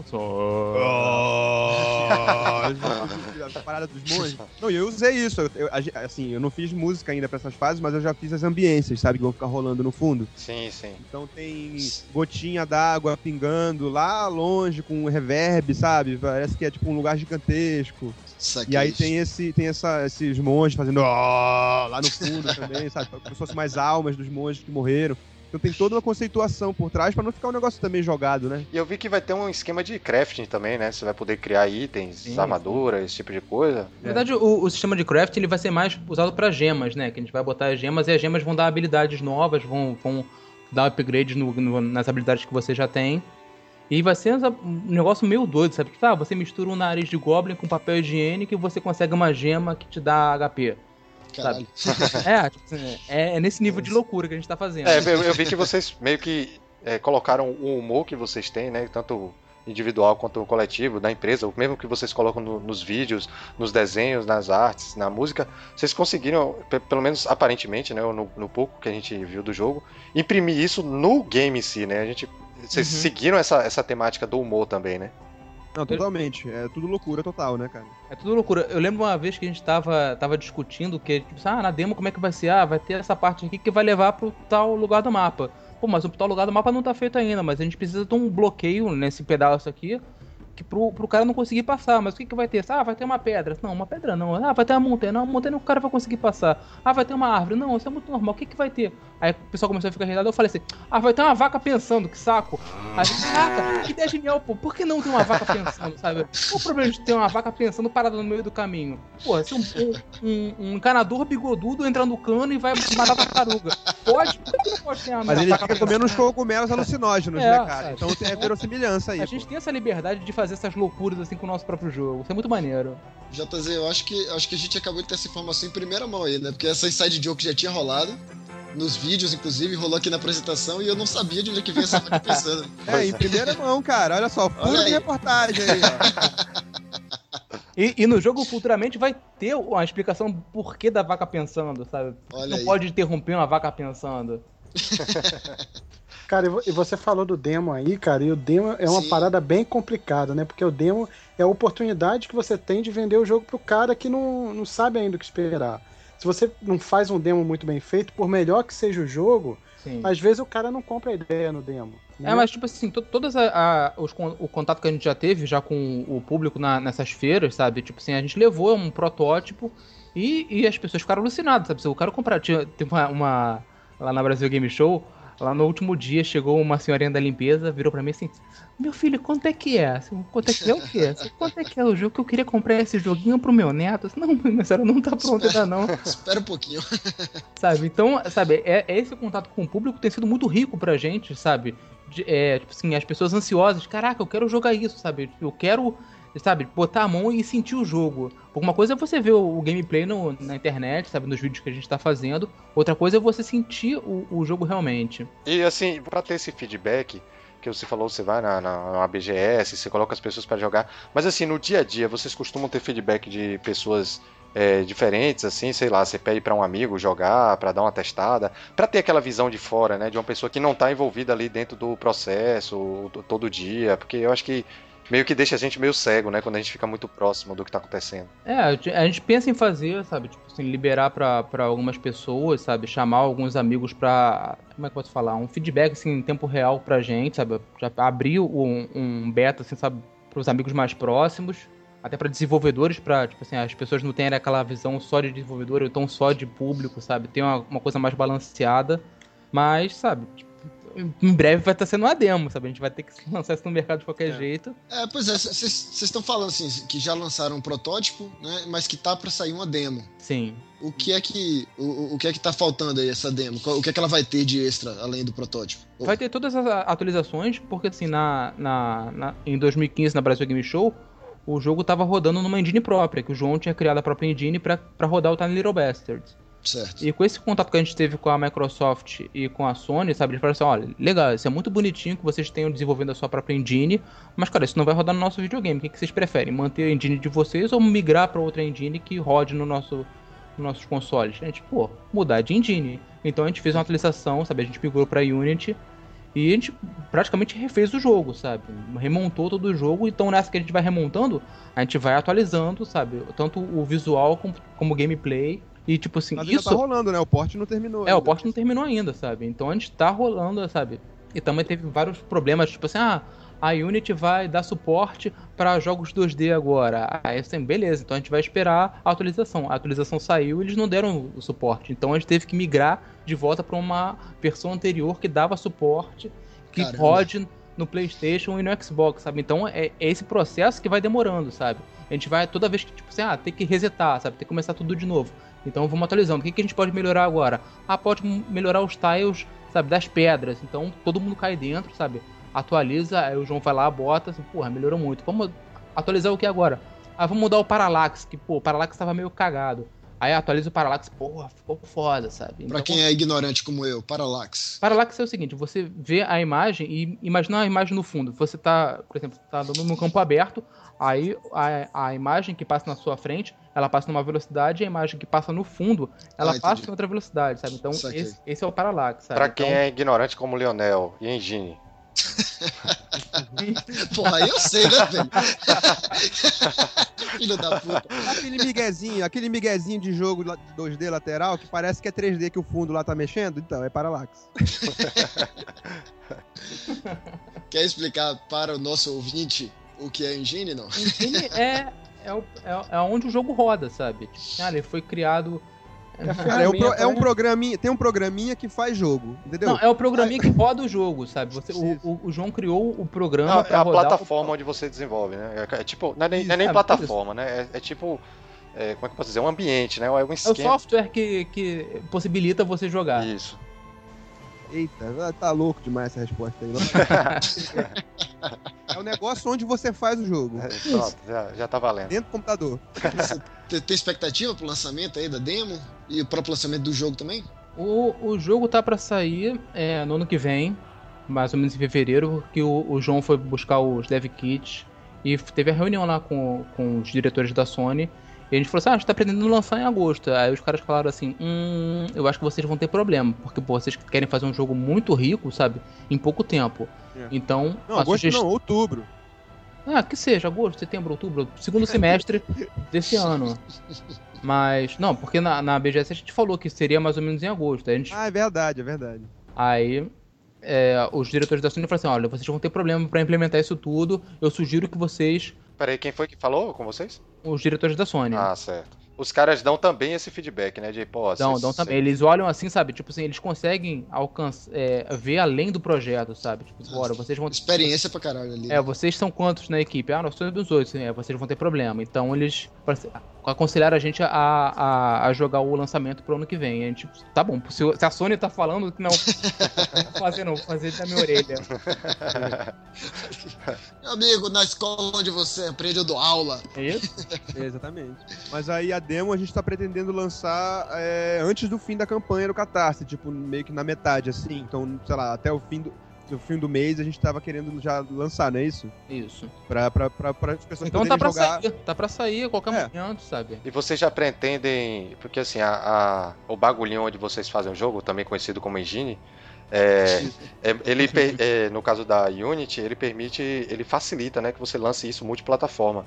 a parada dos monges. Não, e eu usei isso. Eu- assim, eu não fiz música ainda pra essas fases, mas eu já fiz as ambiências, sabe? Que vão ficar rolando no fundo. Sim, sim. Então tem gotinha d'água pingando lá longe com reverb, sabe? Parece que é tipo um lugar gigantesco. E aí isso. tem esse tem essa, esses monges fazendo "ó" lá no fundo também, sabe? Como se fossem mais almas dos monges que morreram. Então tem toda uma conceituação por trás pra não ficar um negócio também jogado, né? E eu vi que vai ter um esquema de crafting também, né? Você vai poder criar itens, Sim, armaduras, esse tipo de coisa. Na verdade, o, o sistema de craft ele vai ser mais usado para gemas, né? Que a gente vai botar as gemas e as gemas vão dar habilidades novas, vão, vão dar upgrades no- no- nas habilidades que você já tem. E vai ser um negócio meio doido, sabe? Que ah, você mistura um nariz de goblin com papel higiênico e você consegue uma gema que te dá HP. Caralho. É, tipo assim, é, é nesse nível de loucura que a gente tá fazendo. É, eu, eu vi que vocês meio que é, colocaram o humor que vocês têm, né? Tanto individual quanto coletivo da empresa, o mesmo que vocês colocam no- nos vídeos, nos desenhos, nas artes, na música, vocês conseguiram, pe- pelo menos aparentemente, né, no, no pouco que a gente viu do jogo, imprimir isso no game em si, né? A gente, vocês Uhum. seguiram essa, essa temática do humor também, né? Não, totalmente. É tudo loucura total, né, cara? É tudo loucura. Eu lembro uma vez que a gente tava, tava discutindo que, tipo, ah, na demo como é que vai ser? Ah, vai ter essa parte aqui que vai levar pro tal lugar do mapa. Pô, mas o tal lugar do mapa não tá feito ainda, mas a gente precisa de um bloqueio nesse pedaço aqui que pro, pro cara não conseguir passar. Mas o que, que vai ter? Ah, vai ter uma pedra. Não, uma pedra não. Ah, vai ter uma montanha. Não, uma montanha o cara vai conseguir passar. Ah, vai ter uma árvore. Não, isso é muito normal. O que, que vai ter? Aí o pessoal começou a ficar irritado. Eu falei assim: Ah, vai ter uma vaca pensando, que saco. Aí, caraca, que ideia genial, pô. Por que não ter uma vaca pensando, sabe? Qual o problema de ter uma vaca pensando parada no meio do caminho? Pô, se um, um, um, um encanador bigodudo entra no cano e vai matar a tartaruga. Pode? Por que não pode ter uma Mas ele fica comendo uns cogumelos alucinógenos, É, né, cara? é. Então tem a verossimilhança aí. A pô. gente tem essa liberdade de fazer essas loucuras assim com o nosso próprio jogo. Isso é muito maneiro. JZ, eu acho que, acho que a gente acabou de ter essa informação em primeira mão aí, né? Porque essa inside joke já tinha rolado. Nos vídeos, inclusive, rolou aqui na apresentação e eu não sabia de onde é que vinha essa vaca pensando. É, em primeira mão, cara. Olha só, puro Olha reportagem aí, ó. E, e no jogo, futuramente, vai ter uma explicação do porquê da vaca pensando, sabe? Olha não aí. pode interromper uma vaca pensando. Cara, e vo- você falou do demo aí, cara, e o demo é uma Sim. parada bem complicada, né? Porque o demo é a oportunidade que você tem de vender o jogo pro cara que não, não sabe ainda o que esperar. Se você não faz um demo muito bem feito, por melhor que seja o jogo, Sim. às vezes o cara não compra a ideia no demo. né? É, mas tipo assim, to- todas a, a- os, o contato que a gente já teve já com o público na- nessas feiras, sabe? Tipo assim, a gente levou um protótipo e, e as pessoas ficaram alucinadas, sabe? Se o cara comprar, tinha, teve uma, uma- lá na Brasil Game Show, lá no último dia chegou uma senhorinha da limpeza, virou pra mim assim: "Meu filho, quanto é que é? Assim, Quanto é que é o quê? Assim, Quanto é que é o jogo que eu queria comprar esse joguinho pro meu neto?" Não, minha senhora não tá pronta ainda não. Espera um pouquinho. Sabe? Então, sabe, é, é esse contato com o público tem sido muito rico pra gente, sabe? De- é, tipo assim, as pessoas ansiosas, caraca, eu quero jogar isso, sabe? Eu quero, sabe, botar a mão e sentir o jogo. Uma coisa é você ver o, o gameplay no- na internet, sabe, nos vídeos que a gente tá fazendo. Outra coisa é você sentir o, o jogo realmente. E assim, pra ter esse feedback, que você falou, você vai na, na, na BGS, você coloca as pessoas pra jogar, mas assim, no dia a dia, vocês costumam ter feedback de pessoas é, diferentes, assim, sei lá, você pede pra um amigo jogar, pra dar uma testada, pra ter aquela visão de fora, né, de uma pessoa que não tá envolvida ali dentro do processo to- todo dia, porque eu acho que meio que deixa a gente meio cego, né, quando a gente fica muito próximo do que tá acontecendo. É, a gente- pensa em fazer, sabe, tipo assim, liberar pra, pra algumas pessoas, sabe, chamar alguns amigos pra, como é que eu posso falar, um feedback, assim, em tempo real pra gente, sabe, já abrir um, um beta, assim, sabe, pros amigos mais próximos, até pra desenvolvedores, pra, tipo assim, as pessoas não terem aquela visão só de desenvolvedor, ou então só de público, sabe, ter uma, uma coisa mais balanceada, mas, sabe, tipo, em breve vai estar sendo uma demo, sabe, a gente vai ter que lançar isso no mercado de qualquer É. jeito, É, pois é, vocês estão falando assim, que já lançaram um protótipo, né? Mas que tá pra sair uma demo. sim. O que é que. O, o que é que tá faltando aí essa demo? O que é que ela vai ter de extra além do protótipo? Vai ter todas as atualizações, porque assim, na, na, na- em 2015, na Brasil Game Show, o jogo tava rodando numa engine própria, que o João tinha criado a própria engine pra pra rodar o Tiny Little Bastards. Certo. E com esse contato que a gente teve com a Microsoft e com a Sony, sabe, eles falaram assim, olha, legal, isso é muito bonitinho que vocês tenham desenvolvendo a sua própria engine, mas cara, isso não vai rodar no nosso videogame. O que, vocês preferem? Manter a engine de vocês ou migrar pra outra engine que rode no nosso, nos nossos consoles? A gente, pô, mudar de engine. Então a gente fez uma atualização, sabe, a gente migrou pra Unity e a gente praticamente refez o jogo, sabe? Remontou todo o jogo, então nessa que a gente vai remontando, a gente vai atualizando, sabe? Tanto o visual como o gameplay. E tipo assim, Mas ainda isso. tá rolando, né? O porte não terminou. É, o ainda. porte não terminou ainda, sabe? Então a gente tá rolando, sabe? E também teve vários problemas, tipo assim, ah, a Unity vai dar suporte para jogos 2D agora. Ah, assim, beleza, então a gente vai esperar a atualização. A atualização saiu e eles não deram o suporte. Então a gente teve que migrar de volta para uma versão anterior que dava suporte, que Caramba. rode no PlayStation e no Xbox, sabe? Então é, é esse processo que vai demorando, sabe? A gente vai toda vez que, tipo assim, ah, tem que resetar, sabe? Tem que começar tudo de novo. Então vamos atualizando. O que, que a gente pode melhorar agora? Ah, pode melhorar os tiles, sabe, das pedras. Então todo mundo cai dentro, sabe? Atualiza, aí o João vai lá, bota, assim, porra, melhorou muito. Vamos atualizar o que agora? Ah, vamos mudar o Parallax, que, pô, o Parallax tava meio cagado. Aí atualiza o Parallax, porra, ficou foda, sabe? Pra quem é ignorante como eu, Parallax. Parallax é o seguinte, você vê a imagem e imagina a imagem no fundo. Você tá, por exemplo, tá andando num campo aberto, aí a, a imagem que passa na sua frente, ela passa numa velocidade e a imagem que passa no fundo, ela Ah, passa em outra velocidade, sabe? Então esse, esse é o Parallax, sabe? Pra quem Então, é ignorante como o Lionel e Engine. Porra, aí eu sei, né, velho? Filho da puta. Aquele miguezinho, aquele miguezinho de jogo lá- de 2D lateral que parece que é 3D que o fundo lá tá mexendo, então é Parallax. Quer explicar para o nosso ouvinte o que é engine, não? Engine é, é, é, é onde o jogo roda, sabe? Ah, ele foi criado... É Cara, é, um pro- ferramenta, é um né? programinha, tem um programinha que faz jogo, entendeu? Não, é o programinha que roda o jogo, sabe? Você, o, o- o João criou o programa Não, é pra a rodar plataforma onde você desenvolve, né? É, é tipo, não é nem, não é nem plataforma, né? É, é tipo, é, como é que eu posso dizer? Um ambiente, né? É um É o esquema. software que, que possibilita você jogar. Isso. Eita, tá louco demais essa resposta aí. é o negócio onde você faz o jogo, É, pronto, já, já tá valendo. dentro do computador. Tem, tem expectativa pro lançamento aí da demo? E o próprio lançamento do jogo também? O, o jogo tá pra sair é, no ano que vem, mais ou menos em fevereiro, porque o, o João foi buscar os dev kits e teve a reunião lá com, com os diretores da Sony. E a gente falou assim: ah, a gente tá pretendendo lançar em agosto. Aí os caras falaram assim: hum, eu acho que vocês vão ter problema, porque pô, vocês querem fazer um jogo muito rico, sabe? Em pouco tempo. É. Então, Não, agosto sugest- não, outubro. Ah, que seja, agosto, setembro, outubro, segundo semestre desse ano. Mas, não, porque na, na BGS a gente falou que seria mais ou menos em agosto. Aí, a gente, Ah, é verdade, é verdade. aí é, os diretores da Sony falaram assim: olha, vocês vão ter problema pra implementar isso tudo. Eu sugiro que vocês, Peraí, quem foi que falou com vocês? os diretores da Sony, Ah, certo. Os caras dão também esse feedback, né? De, pô, dão, dão também. Eles olham assim, sabe? Tipo assim, eles conseguem alcançar, é, ver além do projeto, sabe? Tipo, bora, vocês vão. Experiência pra caralho ali. É, vocês são quantos na equipe? Ah, nós somos oito. É, vocês vão ter problema. Então eles aconselharam a gente a, a, a jogar o lançamento pro ano que vem. A gente, tá bom, se, se a Sony tá falando que não, não vou fazer não, vou fazer da minha orelha. Meu amigo, na escola onde você aprende, eu dou aula. É isso? Exatamente. Mas aí a demo a gente tá pretendendo lançar é, antes do fim da campanha do Catarse, tipo, meio que na metade, assim. Então, sei lá, até o fim do, fim do mês a gente tava querendo já lançar, não é isso? Isso. Pra, pra, pra, pra as pessoas Então tá pra jogar. sair, tá pra sair a qualquer É. momento, sabe? E vocês já pretendem. Porque assim, a, a- o bagulhinho onde vocês fazem o jogo, também conhecido como engine, é, é- ele, é, no caso da Unity, ele permite, ele facilita, né, que você lance isso multiplataforma.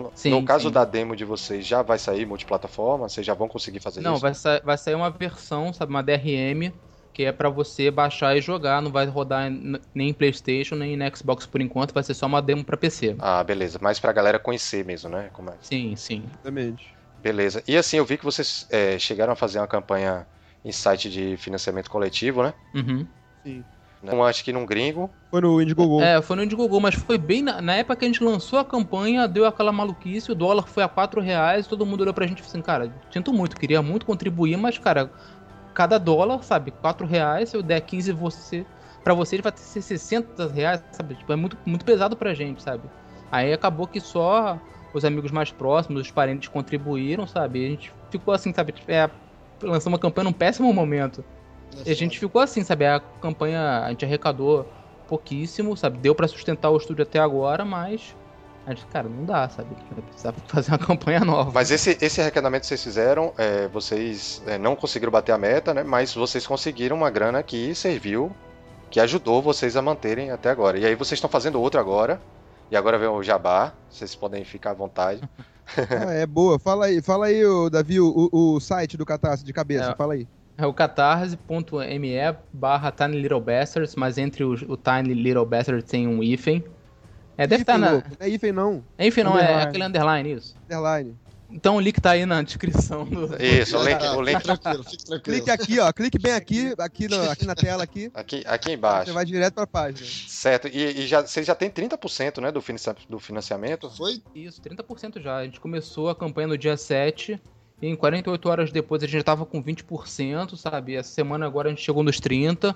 Então, Sim, no caso sim. da demo de vocês, já vai sair multiplataforma? Vocês já vão conseguir fazer Não, isso? vai, sa vai sair uma versão, sabe, uma DRM, que é pra você baixar e jogar, não vai rodar em- nem em PlayStation, nem em Xbox por enquanto, vai ser só uma demo pra PC. Ah, beleza. Mas pra galera conhecer mesmo, né? Como é? Sim, sim. Exatamente. Beleza. E assim, eu vi que vocês é, chegaram a fazer uma campanha em site de financiamento coletivo, né? Uhum. Sim. Um, acho que num gringo. Foi no Indiegogo. É, foi no Indiegogo, mas foi bem na, na época que a gente lançou a campanha, deu aquela maluquice, o dólar foi a 4 reais, todo mundo olhou pra gente e falou assim, cara, sinto muito, queria muito contribuir, mas, cara, cada dólar, sabe, 4 reais, se eu der 15 você, pra vocês vai ter que ser 60 reais, sabe, tipo, é muito, muito pesado pra gente, sabe. Aí acabou que só os amigos mais próximos, os parentes contribuíram, sabe, e a gente ficou assim, sabe, é, lançou uma campanha num péssimo momento. E a gente ficou assim, sabe? A campanha a gente arrecadou pouquíssimo, sabe? Deu pra sustentar o estúdio até agora, mas a gente, cara, não dá, sabe? Precisava fazer uma campanha nova. Mas esse, esse arrecadamento que vocês fizeram, é, vocês é, não conseguiram bater a meta, né? Mas vocês conseguiram uma grana que serviu, que ajudou vocês a manterem até agora. E aí vocês estão fazendo outro agora. E agora vem o Jabá. Vocês podem ficar à vontade. Ah, é boa. Fala aí, fala aí, Davi, o, o site do Catarse de cabeça, É. fala aí. É o catarse.me barra Tiny Little Bastards, mas entre o, o Tiny Little Bastards tem um hífen. É, deve estar Hífen, na. Não é hífen não, Enfim, não, é Underline. aquele underline, isso. underline. Então o link tá aí na descrição do. Isso, o link, o link Fique tranquilo, fique tranquilo. Clique aqui, ó, clique bem aqui, aqui, no- aqui na tela aqui, aqui, aqui você embaixo. vai direto pra página. Certo. E, e já, vocês já têm 30% né, do, do financiamento. Foi? Isso, 30% já. A gente começou a campanha no dia 7 e em 48 horas depois a gente já tava com 20%, sabe? Essa semana agora a gente chegou nos 30%.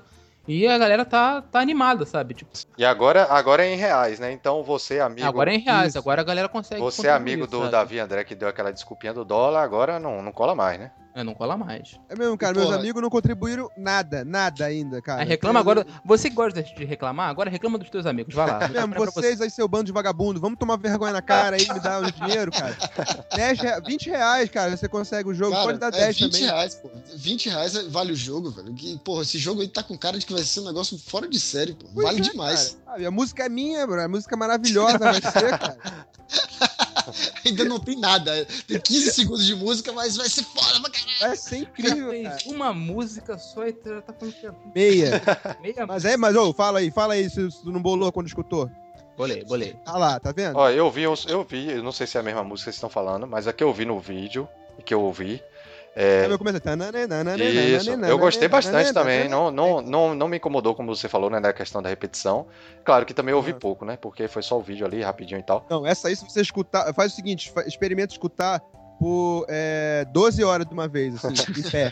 E a galera tá, tá animada, sabe? Tipo, E agora, agora é em reais, né? Então você, amigo. agora é em reais, isso. agora a galera consegue. Você, é amigo do sabe? Davi André, que deu aquela desculpinha do dólar, agora não, não cola mais, né? É, não cola mais. É mesmo, cara. Porra. Meus amigos não contribuíram nada, nada ainda, cara. Aí reclama Eu- agora. Você que gosta de reclamar, agora reclama dos teus amigos. Vai lá. Mesmo, vocês aí, seu bando de vagabundo, vamos tomar vergonha na cara aí e me dar o dinheiro, cara. 10 rea- 20 reais, cara, você consegue o jogo. Cara, Pode dar é 10 20 também. reais, pô. 20 reais vale o jogo, velho. Que, porra, esse jogo aí tá com cara de que vai ser um negócio fora de série, pô. Pois vale é, demais. cara. A música é minha, bro. A música é maravilhosa vai ser, cara. Ainda não tem nada. Tem 15 segundos de música, mas vai ser foda pra caralho. Vai ser incrível, cara. uma música só e tá tá falando que é Meia. meia. Mas é, mas, ô, fala aí, fala aí se tu não bolou quando escutou. Bolei, bolei. Ah lá, tá vendo? Ó, eu vi, eu vi, eu não sei se é a mesma música que vocês estão falando, mas a que eu vi no vídeo e que eu ouvi. É, Isso, eu gostei bastante também. Não, não, não, não me incomodou, como você falou, né, da questão da repetição. Claro que também eu ouvi pouco, né? Porque foi só o vídeo ali, rapidinho e tal. Não, essa aí, se você escutar, faz o seguinte, experimenta escutar por é, 12 horas de uma vez, assim, em pé.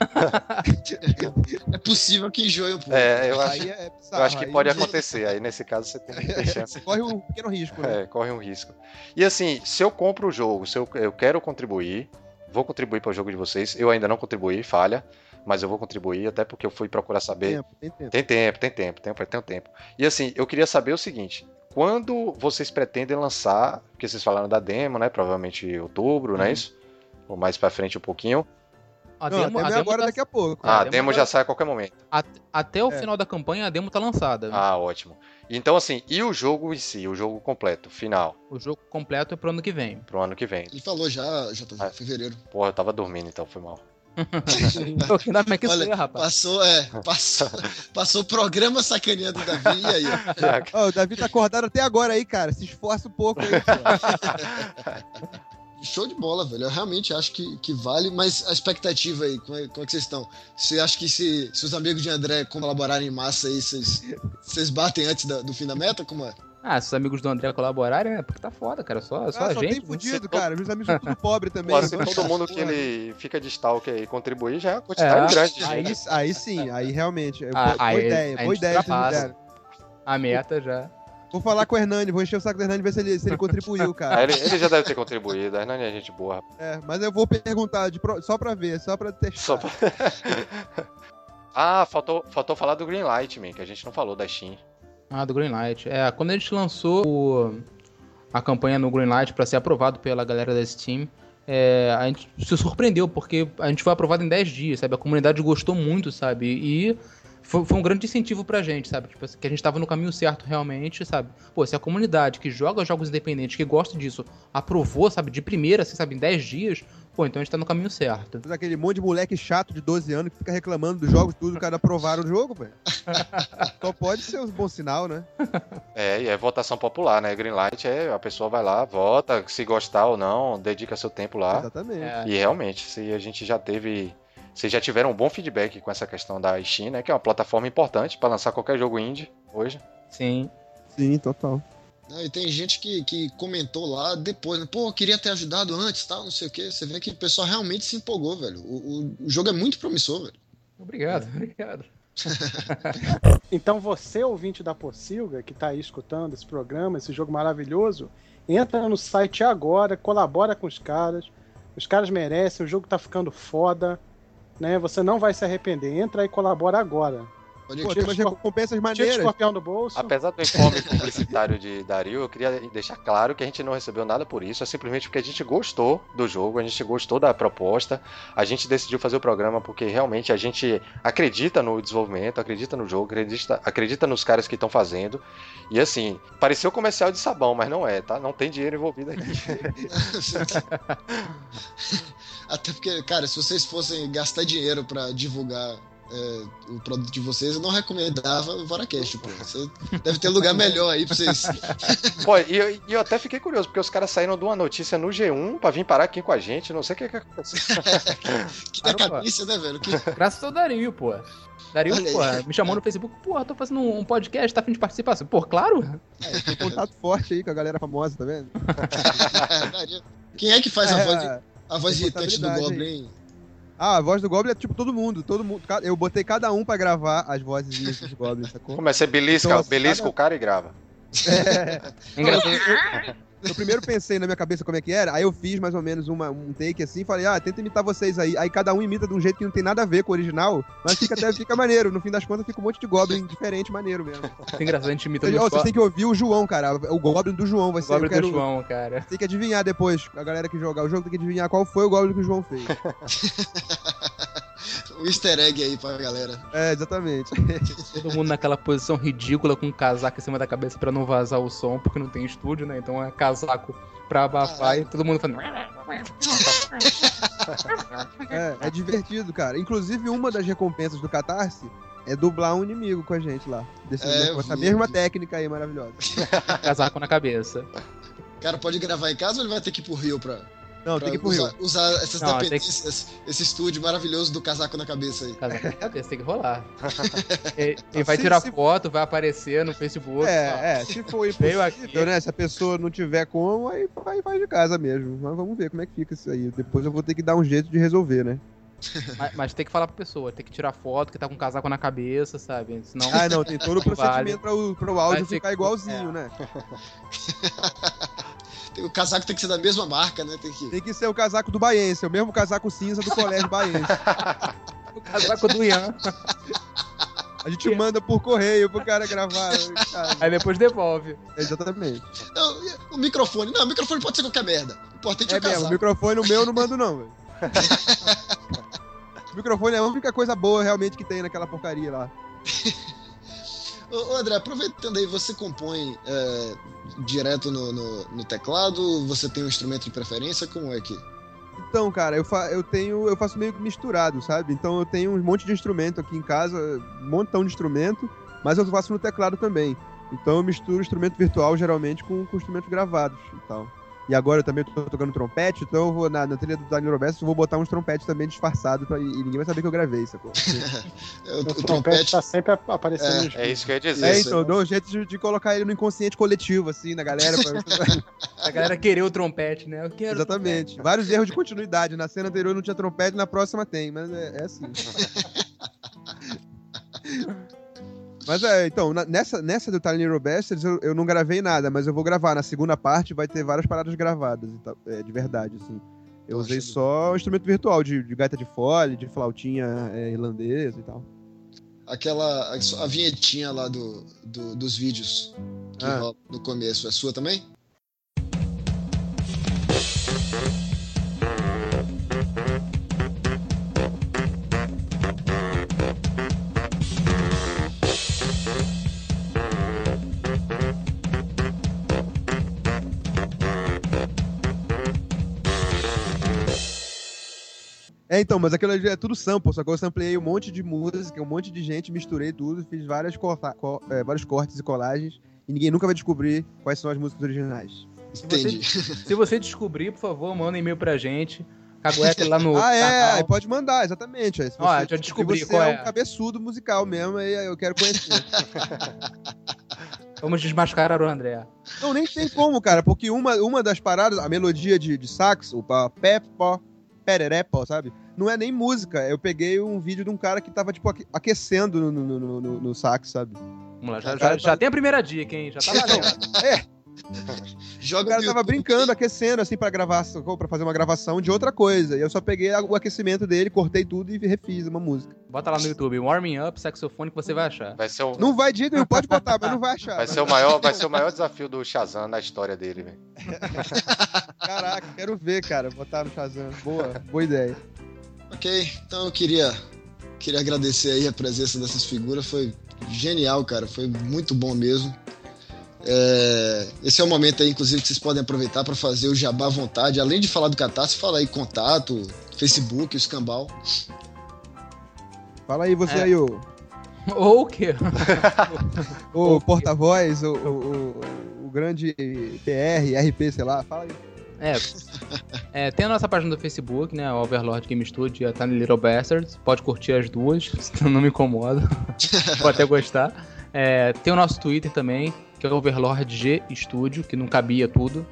É possível que enjoe um pouco. É, eu acho, Aí é eu acho que aí pode acontecer. Aí nesse caso você tem que ter chance. Você corre um pequeno risco, né? É, corre um risco. E assim, se eu compro o jogo, se eu, eu quero contribuir, vou contribuir para o jogo de vocês. Eu ainda não contribuí, falha, mas eu vou contribuir, até porque eu fui procurar saber. Tempo, tem tempo. Tem tempo, tem tempo, tem um tempo. E assim, eu queria saber o seguinte: quando vocês pretendem lançar, porque vocês falaram da demo, né? Provavelmente em outubro, não é Uhum. isso? Ou mais pra frente um pouquinho. A Não, demo, a a demo é agora tá- daqui a pouco. Ah, a demo demo tá- já sai a qualquer momento. at- até o É. final da campanha a demo tá lançada. Ah, ótimo. Então, assim, e o jogo em si, o jogo completo, final, O jogo completo é pro ano que vem. pro ano que vem? Ele falou já, já tá Ah. em fevereiro. Porra, eu tava dormindo, então foi mal. Tô aqui na minha que Olha, rapaz. Passou, é, passou, passou o programa sacaneando o Davi e aí. ó. Ó, o Davi tá acordado até agora aí, cara. Se esforça um pouco aí. Show de bola, velho. Eu realmente acho que, que vale, mas a expectativa aí, como é, como é que vocês estão? Você acha que se, se os amigos de André colaborarem em massa aí, vocês, vocês batem antes da- do fim da meta? Como é? Ah, se os amigos do André colaborarem, é porque tá foda, cara. Só, só Ah, a só gente. tem né? fudido, Se cara. Meus amigos são tudo pobre também. Pô, se Então, todo mundo que ele fica de stalker e contribuir, já é uma quantidade É. grande de Aí, gente. aí sim, aí realmente. é Ah, boa, boa aí- ideia, a boa ideia deram. A meta já. Vou falar com o Hernani, vou encher o saco do Hernani e ver se ele, se ele contribuiu, Ah, cara. ele, ele já deve ter contribuído, a Hernani é gente boa. rapaz. É, mas eu vou perguntar pro- só pra ver, só pra testar. Só pra... ah, faltou, faltou falar do Greenlight, man, que a gente não falou da Steam. Ah, do Greenlight. É, quando a gente lançou o- a campanha no Greenlight pra ser aprovado pela galera da Steam, é, a gente se surpreendeu, porque a gente foi aprovado em 10 dias, sabe? A comunidade gostou muito, sabe? E foi, foi um grande incentivo pra gente, sabe? Tipo, que a gente tava no caminho certo realmente, sabe? Pô, se a comunidade que joga jogos independentes, que gosta disso, aprovou, sabe? De primeira, assim, sabe? Em 10 dias, pô, então a gente tá no caminho certo. Mas Aquele monte de moleque chato de 12 anos que fica reclamando dos jogos, tudo, o cara aprovaram o jogo, velho. Só pode ser um bom sinal, né? É, e é votação popular, né? Greenlight é a pessoa vai lá, vota, se gostar ou não, dedica seu tempo lá. Exatamente. É, E realmente, se a gente já teve. Vocês já tiveram um bom feedback com essa questão da Steam, né? Que é uma plataforma importante para lançar qualquer jogo indie hoje. sim. Sim, total. Não, e tem gente que, que comentou lá depois, né? Pô, eu queria ter ajudado antes, tal, não sei o quê. Você vê que o pessoal realmente se empolgou, velho. O, o- o jogo é muito promissor, velho. Obrigado, obrigado. Então você, ouvinte da Pocilga, que está aí escutando esse programa, esse jogo maravilhoso, entra no site agora, colabora com os caras. Os caras merecem, o jogo tá ficando foda. Né? Você não vai se arrepender. Entra e colabora agora. Pode Pô, tem umas recompensas maneiras. escorpião do bolso. Apesar do informe publicitário de Dario, eu queria deixar claro que a gente não recebeu nada por isso, é simplesmente porque a gente gostou do jogo, a gente gostou da proposta, a gente decidiu fazer o programa porque realmente a gente acredita no desenvolvimento, acredita no jogo, acredita, acredita nos caras que estão fazendo. E assim, pareceu comercial de sabão, mas não é, tá? Não tem dinheiro envolvido aqui. Até porque, cara, se vocês fossem gastar dinheiro pra divulgar é, o produto de vocês, eu não recomendava o VoraCast, pô. Você deve ter lugar melhor aí pra vocês. Pô, e eu, e eu até fiquei curioso, porque os caras saíram de uma notícia no G1 pra vir parar aqui com a gente, não sei o que, que aconteceu. Que pô. decadência, né, velho? Que... Graças ao Dario, pô. Dario, pô, me chamou no Facebook, pô, tô fazendo um podcast, tá afim de participar? Pô, claro. Tem contato forte aí com a galera famosa, tá vendo? Quem é que faz a voz, É, a voz irritante do Goblin? Ah, a voz do Goblin é tipo todo mundo, todo mundo. Eu botei cada um pra gravar as vozes dos Goblins, sacou? Como é? Você belisca, Então, belisca cada- o cara e grava. Engraçado. Eu primeiro pensei na minha cabeça como é que era, aí eu fiz mais ou menos uma, um take assim, falei, ah, tenta imitar vocês aí. Aí cada um imita de um jeito que não tem nada a ver com o original, mas fica até fica maneiro. No fim das contas, fica um monte de Goblin diferente, maneiro mesmo. É engraçado, a gente imita Vocês, ó, vocês têm que ouvir o João, cara. O Goblin do João vai o ser. Goblin eu quero, do João, cara. Tem que adivinhar depois, a galera que jogar o jogo tem que adivinhar qual foi o Goblin que o João fez. Um easter egg aí pra galera. É, exatamente. Todo mundo naquela posição ridícula com um casaco em cima da cabeça pra não vazar o som, porque não tem estúdio, né? Então é casaco pra abafar e todo mundo falando. É, é divertido, cara. Inclusive, uma das recompensas do Catarse é dublar um inimigo com a gente lá. Desse, É, com essa vi, mesma técnica aí maravilhosa. casaco na cabeça. O cara pode gravar em casa ou ele vai ter que ir pro Rio pra, Não, tem que ir pro Rio. usar, usar essas Não, tem que- dependências, esse estúdio maravilhoso do casaco na cabeça aí? Casaco na cabeça, tem que rolar. Ele, ele vai Se- tirar se- foto, vai aparecer no Facebook. É, é, se for impossível, aqui. né? Se a pessoa não tiver como, aí vai, vai de casa mesmo. Mas vamos ver como é que fica isso aí. Depois eu vou ter que dar um jeito de resolver, né? Mas, mas tem que falar pra pessoa, tem que tirar foto, que tá com o casaco na cabeça, sabe? Senão. Ah, não, tem todo o Vale. procedimento para o, pra o áudio ficar que- igualzinho, é. né? O casaco tem que ser da mesma marca, né? Tem que. Tem que ser o casaco do Baense, o mesmo casaco cinza do colégio Baense. o casaco do Ian. A gente manda por correio pro cara gravar. cara. Aí depois devolve. Exatamente. Não, o microfone. Não, o microfone pode ser qualquer merda. O importante é, É o mesmo, o casaco. microfone o meu eu não mando não, velho. O microfone é a única coisa boa realmente que tem naquela porcaria lá. Ô, André, aproveitando aí, você compõe é, direto no, no- no teclado? Você tem um instrumento de preferência? Como é que. Então, cara, eu, fa eu tenho. Eu faço meio que misturado, sabe? Então eu tenho um monte de instrumento aqui em casa, um montão de instrumento, mas eu faço no teclado também. Então eu misturo instrumento virtual geralmente com, com instrumentos gravados e tal. E agora eu também tô tocando trompete, então eu vou na, na trilha do Daniel Roberto, eu vou botar uns trompetes também disfarçados pra, e ninguém vai saber que eu gravei, sacou? o, O, trompete trompete. tá sempre ap- aparecendo É, É isso que eu ia dizer. É, Isso, então eu dou um jeito de, de colocar ele no inconsciente coletivo, assim, na galera. pra- A galera querer o trompete, né? Eu quero. Exatamente. Vários erros de continuidade. Na cena anterior não tinha trompete, na próxima tem, mas é, é assim. mas é, então, na- nessa, nessa do Tiny Hero Bastards eu, eu não gravei nada, mas eu vou gravar. Na segunda parte vai ter várias paradas gravadas, e tal, é, de verdade, assim. Eu usei só o instrumento virtual, de, de gaita de fole, de flautinha é, irlandesa e tal. Aquela. A, a vinhetinha lá do, do- dos vídeos que Ah. no começo. É sua também? É, então, mas aquilo ali é tudo sample, só que eu sampleei um monte de música, um monte de gente, misturei tudo, fiz várias corta- co- é, vários cortes e colagens, e ninguém nunca vai descobrir quais são as músicas originais. Entendi. Se você descobrir, por favor, manda um e-mail pra gente. Cagueta lá no. ah, é, canal. aí pode mandar, exatamente. Aí, se Ó, você- já descobri se você qual é é. um cabeçudo musical mesmo, aí eu quero conhecer. Vamos desmascarar o André. Não, nem tem como, cara, porque uma, uma das paradas, a melodia de, de sax, o pa- peppo, pererepo, sabe? Não é nem música. Eu peguei um vídeo de um cara que tava, tipo, aque- aquecendo no, no, no, no- no sax, sabe? Vamos lá, já, já, já tem a primeira dica, hein? Já tá valendo. O Joga cara no tava brincando, aquecendo, assim, pra gravar, pra fazer uma gravação de outra coisa. E eu só peguei o aquecimento dele, cortei tudo e refiz uma música. Bota lá no YouTube, Warming Up, saxofone, que você vai achar. Vai ser o, Não vai nenhum, pode botar, mas não vai achar. vai ser o maior, vai ser o maior desafio do Shazam na história dele, velho. Caraca, quero ver, cara, botar no Shazam. Boa, boa ideia. Ok, então eu queria, queria agradecer aí a presença dessas figuras. Foi genial, cara. Foi muito bom mesmo. É, esse é o momento aí, inclusive, que vocês podem aproveitar para fazer o jabá à vontade. Além de falar do Catarse, falar aí contato, Facebook, o escambau. Fala aí você É. aí, ô, Ou o quê? ô porta-voz, o, o, o- o grande PR, RP, sei lá, fala aí. É, é, tem a nossa página do Facebook, né? O Overlord Game Studio e a Tiny Little Bastards. Pode curtir as duas, senão não me incomoda. Pode até gostar. É, tem o nosso Twitter também, que é o Overlord G Studio, que não cabia tudo.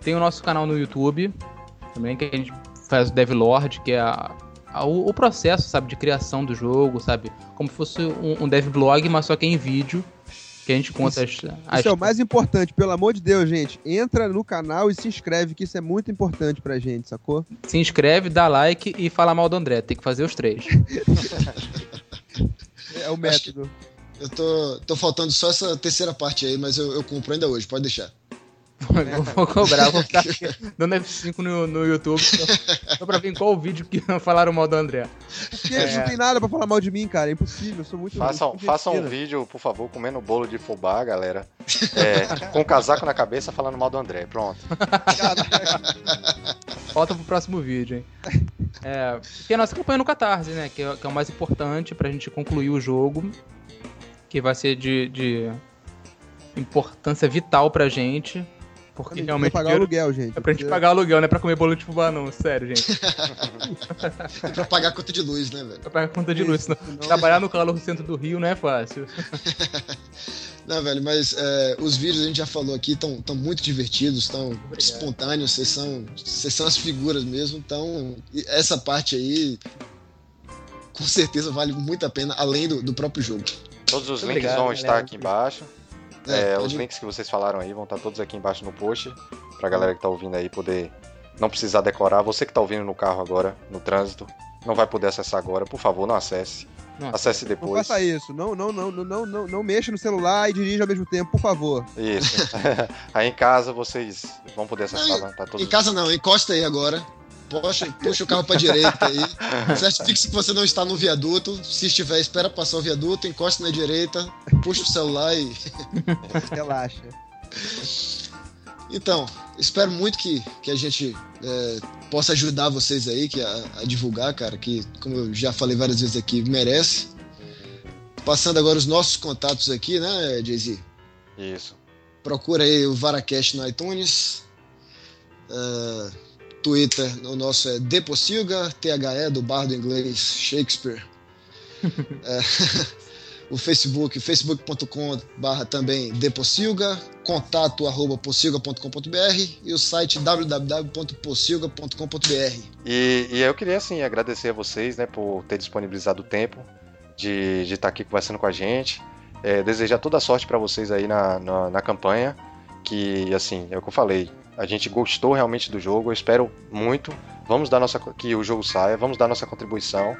Tem o nosso canal no YouTube, também, que a gente faz o Devlord, que é a, a- o, o processo, sabe, de criação do jogo, sabe? Como se fosse um, um dev blog, mas só que em vídeo. Que a gente conta as, as- Isso é o mais importante, pelo amor de Deus, gente. Entra no canal e se inscreve, que isso é muito importante pra gente, sacou? Se inscreve, dá like e fala mal do André. Tem que fazer os três. É o Acho método. Eu tô, tô faltando só essa terceira parte aí, mas eu, eu cumpro ainda hoje, pode deixar. Eu vou cobrar, vou ficar aqui dando F5 no, no YouTube só, só pra ver em qual vídeo que falaram mal do André. Porque É. não tem nada pra falar mal de mim, cara. É impossível. Eu sou muito. Façam, muito façam um vídeo, por favor, comendo bolo de fubá, galera. É, com o casaco na cabeça falando mal do André. Pronto. Falta pro próximo vídeo, hein? É, tem a nossa campanha no Catarse, né? Que é, que é o mais importante pra gente concluir o jogo. Que vai ser de, de importância vital pra gente. Porque Pra realmente pagar o dinheiro aluguel, gente. é pra gente pagar aluguel, não é pra comer bolo de fubá, não. Sério, gente. É pra pagar a conta de luz, né, velho? Pra pagar conta de luz. Senão, trabalhar no calor do centro do Rio não é fácil. Não, velho, mas é, os vídeos a gente já falou aqui estão tão muito divertidos, estão espontâneos, vocês são, vocês são as figuras mesmo, então essa parte aí com certeza vale muito a pena, além do, do próprio jogo. Todos os Muito links obrigado, vão estar aqui embaixo. É, É, os links que vocês falaram aí vão estar todos aqui embaixo no post. Pra galera que tá ouvindo aí poder não precisar decorar. Você que tá ouvindo no carro agora, no trânsito, não vai poder acessar agora. Por favor, não acesse. Não. Acesse Não depois. faça isso. Não, não, não, não, não, não, não mexa no celular e dirija ao mesmo tempo, por favor. Isso. aí em casa vocês vão poder acessar. Não, tá todos Em casa não, encosta aí agora. Puxa, puxa o carro pra direita aí. Certifique que você não está no viaduto. Se estiver, espera passar o viaduto, encosta na direita, puxa o celular e. Relaxa. Então, espero muito que, que a gente é, possa ajudar vocês aí que a, a divulgar, cara, que, como eu já falei várias vezes aqui, merece. Passando agora os nossos contatos aqui, né, Jay-Z? Isso. Procura aí o Varacast no iTunes. É, Twitter, o nosso é Depossilga, THE do bar do inglês Shakespeare. É, o Facebook, facebook.com barra também Depossilga, contato arroba possilga.com.br e o site www.possilga.com.br. E, e eu queria, assim, agradecer a vocês, né, por ter disponibilizado o tempo de estar aqui conversando com a gente. É, desejar toda a sorte para vocês aí na, na, na campanha. Que, assim, é o que eu falei. A gente gostou realmente do jogo. Eu espero muito. Vamos dar nossa, que o jogo saia. Vamos dar nossa contribuição.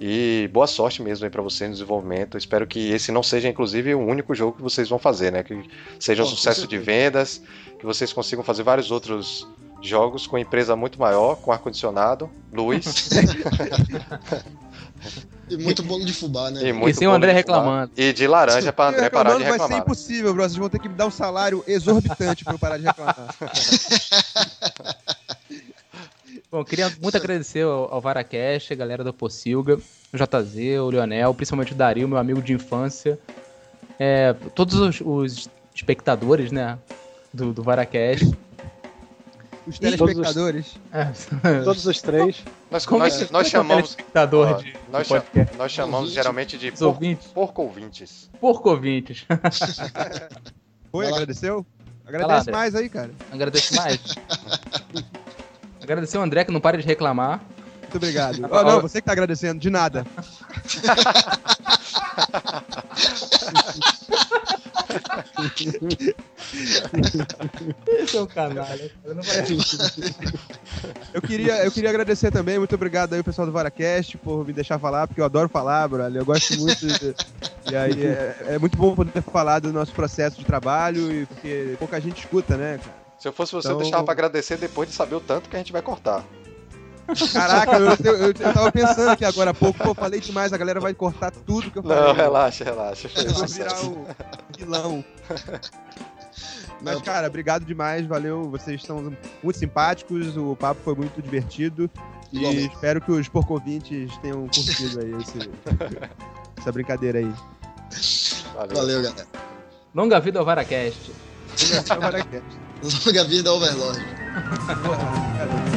E boa sorte mesmo aí para vocês no desenvolvimento. Eu espero que esse não seja, inclusive, o único jogo que vocês vão fazer, né? Que seja um sucesso de vendas. Que vocês consigam fazer vários outros jogos com empresa muito maior, com ar-condicionado, luz E muito bolo de fubá, né? e E sem o André reclamando. E de laranja pra André parar de Reclamando vai ser reclamar. impossível, bro. Vocês vão ter que me dar um salário exorbitante pra eu parar de reclamar. Bom, queria muito agradecer ao, ao Varacast, a galera da Possilga, o JZ, o Leonel, principalmente o Dario, meu amigo de infância. É, todos os, os espectadores, né, do, do Varacast. Os telespectadores. É, Todos os três. Nós, como é nós, nós é o chamamos, telespectador ó, de, nós, cha- nós chamamos geralmente de Os por, ouvintes, porco ouvintes. porco ouvintes. Foi, agradeceu? Agradece lá, mais aí, cara. Agradeço mais. Agradecer o André, que não para de reclamar. Muito obrigado. Oh, não, você que tá agradecendo, de nada. Esse é o canalha. Eu não falei Eu queria, eu queria agradecer também, muito obrigado aí o pessoal do VaraCast por me deixar falar, porque eu adoro falar, brother. Eu gosto muito. de- e aí é, é muito bom poder falar do nosso processo de trabalho, e porque pouca gente escuta, né? cara? Se eu fosse você, eu Então- deixava pra agradecer depois de saber o tanto que a gente vai cortar. Caraca, eu, eu, eu, eu tava pensando aqui agora há pouco, pô, falei demais, a galera vai cortar tudo que eu falei. Não, relaxa, relaxa. Foi Eu vou virar o vilão. Mas, cara, obrigado demais, valeu. Vocês são muito simpáticos, o papo foi muito divertido. E Igualmente. espero que os porcovintes tenham curtido aí esse- essa brincadeira aí. Valeu. Valeu, galera. Longa vida ao Varacast. Longa vida ao Overlord.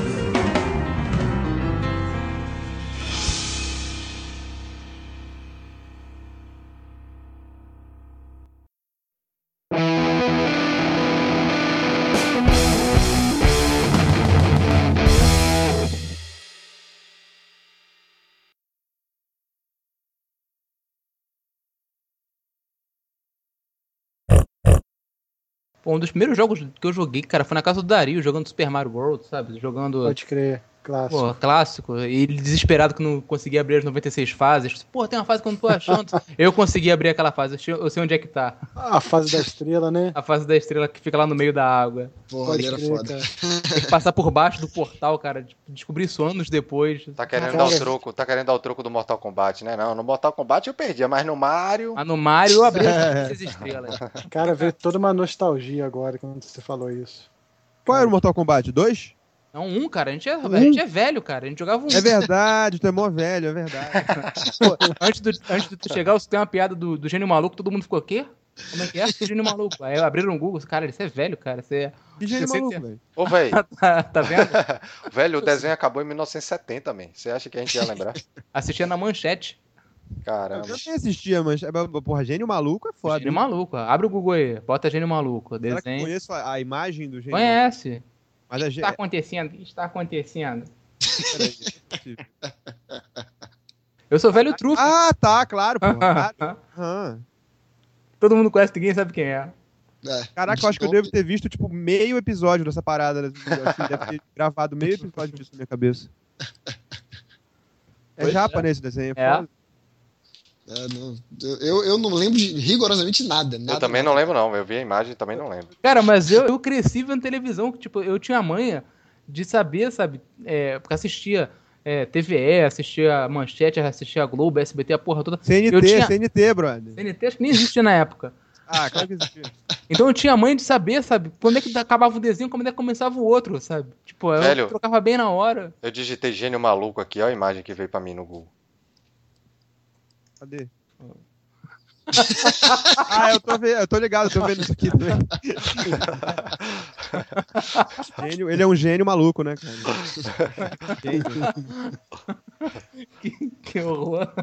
Um dos primeiros jogos que eu joguei, cara, foi na casa do Dario, jogando Super Mario World, sabe? Jogando. Pode crer, clássico. Pô, clássico. E ele desesperado que não conseguia abrir as 96 fases. Pô, tem uma fase que eu não tô achando. eu consegui abrir aquela fase, eu sei- onde é que tá. Ah, a fase da estrela, né? A fase da estrela que fica lá no meio da água. Porra, ali era foda. Tem que passar por baixo do portal, cara. Descobri isso anos depois. Tá querendo dar o troco, tá querendo dar o troco do Mortal Kombat, né? Não, no Mortal Kombat eu perdia, mas no Mario. Mas no Mario eu abri as estrelas. Cara, veio toda uma nostalgia agora quando você falou isso. Qual era o Mortal Kombat? Dois? Não, um, cara. A gente, é, a gente é velho, cara. A gente jogava um. É verdade, tu é mó velho, é verdade. Pô, antes, do, antes de tu chegar, você tem uma piada do, do gênio maluco, todo mundo ficou, quê? Como é que é? Gênio maluco. Aí abriram o Google, cara, você é velho, cara. Você é... Que gênio Você maluco, velho. Ô, velho, tá, tá vendo? velho, o desenho acabou em 1970 também. Você acha que a gente ia lembrar? Assistia na manchete. Caramba. Eu nem assistia, mas, é, porra, gênio maluco é foda. Gênio hein? maluco. Abre o Google aí, bota gênio maluco. Será que eu Desenho. conheço a, a imagem do gênio Conhece. Mas a O que está acontecendo? O que está acontecendo? Eu sou velho truque. Ah, tá, claro, pô. Claro. Todo mundo conhece, ninguém sabe quem é. É. Caraca, eu acho que eu devo ter visto, tipo, meio episódio dessa parada. né? Deve ter gravado meio episódio disso na minha cabeça. É Pois japa é. nesse desenho. É. foda. É, não, eu, eu não lembro de rigorosamente nada. nada Eu também não lembro, não. Eu vi a imagem e também não lembro. Cara, mas eu, eu cresci vendo televisão, que, tipo, eu tinha a manha de saber, sabe? É, porque assistia é, TVE, assistia Manchete, assistia Globo, SBT, a porra toda. CNT, Eu tinha- CNT, brother. CNT acho que nem existia na época. Ah, claro que existia. Então eu tinha a manha de saber, sabe? Quando é que acabava o desenho, quando é que começava o outro, sabe? Tipo, eu Velho. trocava bem na hora. Eu digitei gênio maluco aqui, ó a imagem que veio pra mim no Google. Cadê? ah, eu tô, vendo, eu tô ligado, eu tô vendo isso aqui também. Gênio, ele é um gênio maluco, né, cara? Gênio. Que horror.